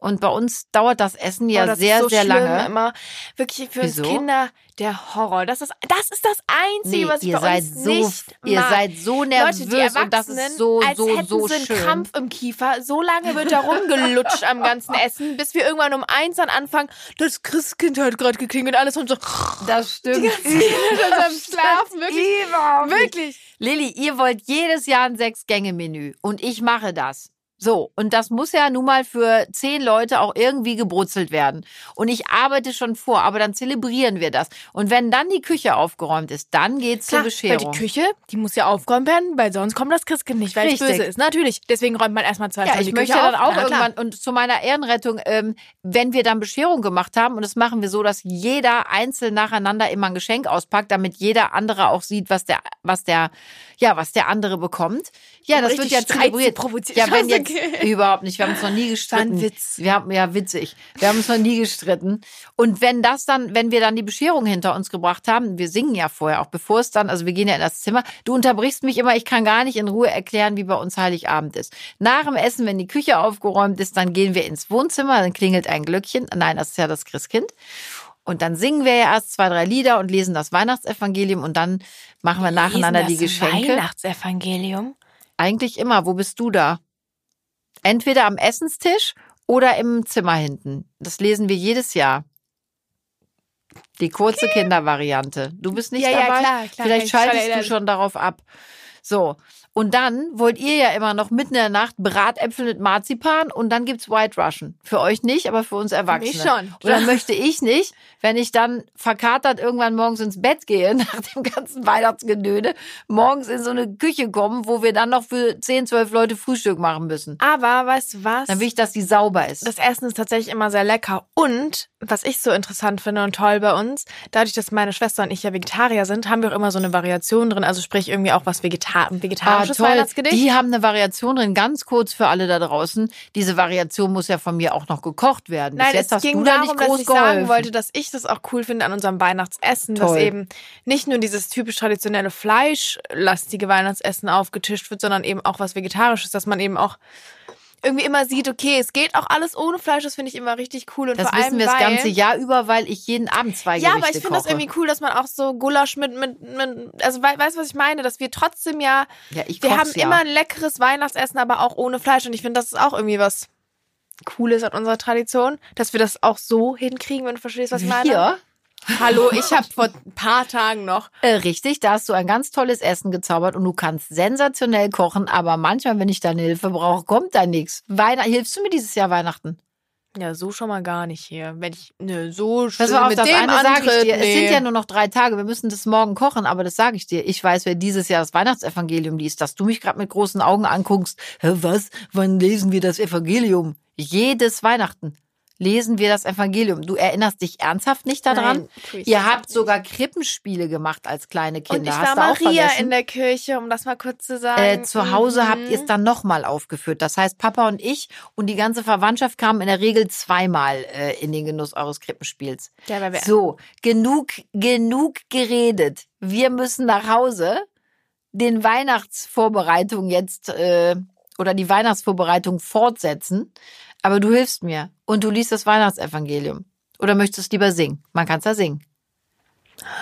Speaker 1: Und bei uns dauert das Essen ja
Speaker 2: oh, das
Speaker 1: sehr,
Speaker 2: ist so
Speaker 1: sehr lange.
Speaker 2: Immer. Wirklich für
Speaker 1: Wieso?
Speaker 2: uns Kinder der Horror. Das ist, das ist das Einzige,
Speaker 1: Nee,
Speaker 2: was ich
Speaker 1: ihr
Speaker 2: bei
Speaker 1: seid
Speaker 2: uns
Speaker 1: so,
Speaker 2: nicht
Speaker 1: ihr
Speaker 2: mag.
Speaker 1: seid so nervös
Speaker 2: Leute, die
Speaker 1: und das ist so,
Speaker 2: als
Speaker 1: so,
Speaker 2: hätten
Speaker 1: so
Speaker 2: sie einen
Speaker 1: schön.
Speaker 2: Krampf im Kiefer. So lange wird da rumgelutscht am ganzen Essen, bis wir irgendwann um eins dann anfangen, das Christkind hat gerade geklingelt, alles und so.
Speaker 1: Das stimmt.
Speaker 2: Das am Schlafen, wirklich. Wirklich.
Speaker 1: Lilly, ihr wollt jedes Jahr ein Sechs-Gänge-Menü und ich mache das. So, und das muss ja nun mal für zehn Leute auch irgendwie gebrutzelt werden. Und ich arbeite schon vor, aber dann zelebrieren wir das. Und wenn dann die Küche aufgeräumt ist, dann geht's
Speaker 2: Klar,
Speaker 1: zur Bescherung.
Speaker 2: Weil die Küche, die muss ja aufgeräumt werden, weil sonst kommt das Christkind nicht, weil es böse ist. Natürlich. Deswegen räumt man erstmal zwei
Speaker 1: Ja,
Speaker 2: Stunden
Speaker 1: ich
Speaker 2: die
Speaker 1: möchte
Speaker 2: Küche
Speaker 1: dann
Speaker 2: auf.
Speaker 1: auch
Speaker 2: Na, klar.
Speaker 1: irgendwann und zu meiner Ehrenrettung, ähm, wenn wir dann Bescherung gemacht haben, und das machen wir so, dass jeder einzeln nacheinander immer ein Geschenk auspackt, damit jeder andere auch sieht, was der, was der, ja, was der andere bekommt. Ja, das wird ja zelebriert.
Speaker 2: provozieren.
Speaker 1: Ja, wenn jetzt
Speaker 2: okay.
Speaker 1: überhaupt nicht. Wir haben uns noch nie gestritten.
Speaker 2: Witz.
Speaker 1: Wir haben ja witzig. Wir haben uns noch nie gestritten. Und wenn das dann, wenn wir dann die Bescherung hinter uns gebracht haben, wir singen ja vorher, auch bevor es dann, also wir gehen ja in das Zimmer. Du unterbrichst mich immer. Ich kann gar nicht in Ruhe erklären, wie bei uns Heiligabend ist. Nach dem Essen, wenn die Küche aufgeräumt ist, dann gehen wir ins Wohnzimmer. Dann klingelt ein Glöckchen. Nein, das ist ja das Christkind. Und dann singen wir ja erst zwei, drei Lieder und lesen das Weihnachtsevangelium und dann machen wir nacheinander die
Speaker 2: Lesen das
Speaker 1: Geschenke.
Speaker 2: Weihnachtsevangelium.
Speaker 1: Eigentlich immer. Wo bist du da? Entweder am Essenstisch oder im Zimmer hinten. Das lesen wir jedes Jahr. Die kurze Kindervariante. Du bist nicht
Speaker 2: Ja, ja,
Speaker 1: dabei?
Speaker 2: klar, klar, kann
Speaker 1: Vielleicht schaltest du schon darauf ab. So. Und dann wollt ihr ja immer noch mitten in der Nacht Bratäpfel mit Marzipan und dann gibt's White Russian. Für euch nicht, aber für uns Erwachsene.
Speaker 2: mich schon.
Speaker 1: Und dann möchte ich nicht, wenn ich dann verkatert irgendwann morgens ins Bett gehe, nach dem ganzen Weihnachtsgedöne, morgens in so eine Küche kommen, wo wir dann noch für 10, 12 Leute Frühstück machen müssen.
Speaker 2: Aber weißt du was?
Speaker 1: Dann will ich, dass die sauber ist.
Speaker 2: Das Essen ist tatsächlich immer sehr lecker. Und was ich so interessant finde und toll bei uns, dadurch, dass meine Schwester und ich ja Vegetarier sind, haben wir auch immer so eine Variation drin. Also sprich irgendwie auch was Vegeta vegetarisches Weihnachtsgedicht.
Speaker 1: Die haben eine Variation drin, ganz kurz für alle da draußen. Diese Variation muss ja von mir auch noch gekocht werden. Bis
Speaker 2: Nein,
Speaker 1: jetzt
Speaker 2: es ging
Speaker 1: da
Speaker 2: darum,
Speaker 1: nicht
Speaker 2: dass ich
Speaker 1: geholfen.
Speaker 2: sagen wollte, dass ich das auch cool finde an unserem Weihnachtsessen, dass
Speaker 1: Toll.
Speaker 2: eben nicht nur dieses typisch traditionelle fleischlastige Weihnachtsessen aufgetischt wird, sondern eben auch was Vegetarisches, dass man eben auch irgendwie immer sieht, okay, es geht auch alles ohne Fleisch, das finde ich immer richtig cool und
Speaker 1: das
Speaker 2: vor allem
Speaker 1: wissen wir das
Speaker 2: weil,
Speaker 1: ganze Jahr über, weil ich jeden Abend zwei
Speaker 2: Ja,
Speaker 1: Gerichte
Speaker 2: aber ich finde das irgendwie cool, dass man auch so Gulasch mit, mit, mit also wei- weißt du, was ich meine? Dass wir trotzdem ja,
Speaker 1: Ja, ich
Speaker 2: wir haben
Speaker 1: ja.
Speaker 2: immer ein leckeres Weihnachtsessen, aber auch ohne Fleisch. Und ich finde, das ist auch irgendwie was Cooles an unserer Tradition, dass wir das auch so hinkriegen, wenn du verstehst, was ich meine.
Speaker 1: Hier,
Speaker 2: Hallo, ich habe vor ein paar Tagen noch.
Speaker 1: äh, richtig, da hast du ein ganz tolles Essen gezaubert und du kannst sensationell kochen, aber manchmal, wenn ich deine Hilfe brauche, kommt da nichts. Hilfst du mir dieses Jahr Weihnachten?
Speaker 2: Ja, so schon mal gar nicht hier. Wenn ich, ne, so schön
Speaker 1: mal auf,
Speaker 2: mit
Speaker 1: das
Speaker 2: dem
Speaker 1: eine sage ich
Speaker 2: Antritt,
Speaker 1: dir. Es
Speaker 2: nee.
Speaker 1: sind ja nur noch drei Tage. Wir müssen das morgen kochen, aber das sage ich dir. Ich weiß, wer dieses Jahr das Weihnachtsevangelium liest, dass du mich gerade mit großen Augen anguckst. Hä, was? Wann lesen wir das Evangelium? Jedes Weihnachten lesen wir das Evangelium. Du erinnerst dich ernsthaft nicht daran?
Speaker 2: Nein,
Speaker 1: Ihr habt sogar Krippenspiele gemacht als kleine Kinder.
Speaker 2: Und ich
Speaker 1: Hast
Speaker 2: war Maria in der Kirche, um das mal kurz zu sagen.
Speaker 1: Äh, zu Hause
Speaker 2: Mhm.
Speaker 1: habt ihr es dann nochmal aufgeführt. Das heißt, Papa und ich und die ganze Verwandtschaft kamen in der Regel zweimal äh, in den Genuss eures Krippenspiels.
Speaker 2: Ja, weil wir
Speaker 1: So, genug, genug geredet. Wir müssen nach Hause den Weihnachtsvorbereitung jetzt äh, oder die Weihnachtsvorbereitung fortsetzen. Aber du hilfst mir und du liest das Weihnachtsevangelium. Oder möchtest du lieber singen? Man kann es ja singen.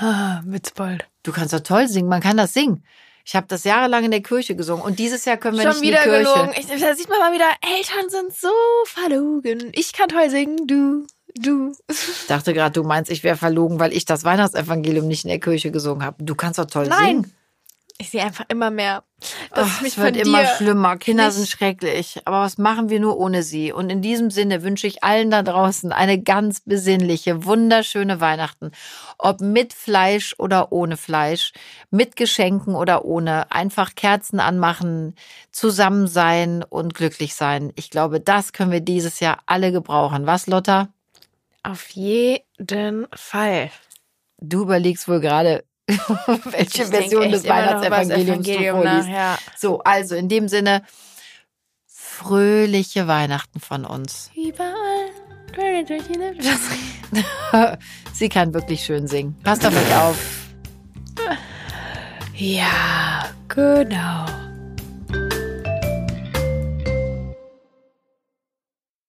Speaker 2: Ah, Witzbold.
Speaker 1: Du kannst doch toll singen, man kann das singen. Ich habe das jahrelang in der Kirche gesungen und dieses Jahr können wir
Speaker 2: Schon
Speaker 1: nicht
Speaker 2: wieder
Speaker 1: in die Kirche.
Speaker 2: gelogen. Ich, da sieht man mal wieder, Eltern sind so verlogen. Ich kann toll singen, du, du.
Speaker 1: Ich dachte gerade, du meinst, ich wäre verlogen, weil ich das Weihnachtsevangelium nicht in der Kirche gesungen habe. Du kannst doch toll
Speaker 2: Nein.
Speaker 1: singen.
Speaker 2: Ich sehe einfach immer mehr, dass
Speaker 1: Ach,
Speaker 2: ich mich
Speaker 1: es wird immer schlimmer. Kinder sind schrecklich. Aber was machen wir nur ohne sie? Und in diesem Sinne wünsche ich allen da draußen eine ganz besinnliche, wunderschöne Weihnachten. Ob mit Fleisch oder ohne Fleisch, mit Geschenken oder ohne. Einfach Kerzen anmachen, zusammen sein und glücklich sein. Ich glaube, das können wir dieses Jahr alle gebrauchen. Was, Lotta?
Speaker 2: Auf jeden Fall.
Speaker 1: Du überlegst wohl gerade, welche
Speaker 2: Ich
Speaker 1: Version des Weihnachtsevangeliums du vorliest.
Speaker 2: ja.
Speaker 1: So, also in dem Sinne, fröhliche Weihnachten von uns.
Speaker 2: Überall.
Speaker 1: Sie kann wirklich schön singen. Passt auf euch auf.
Speaker 2: Ja, genau.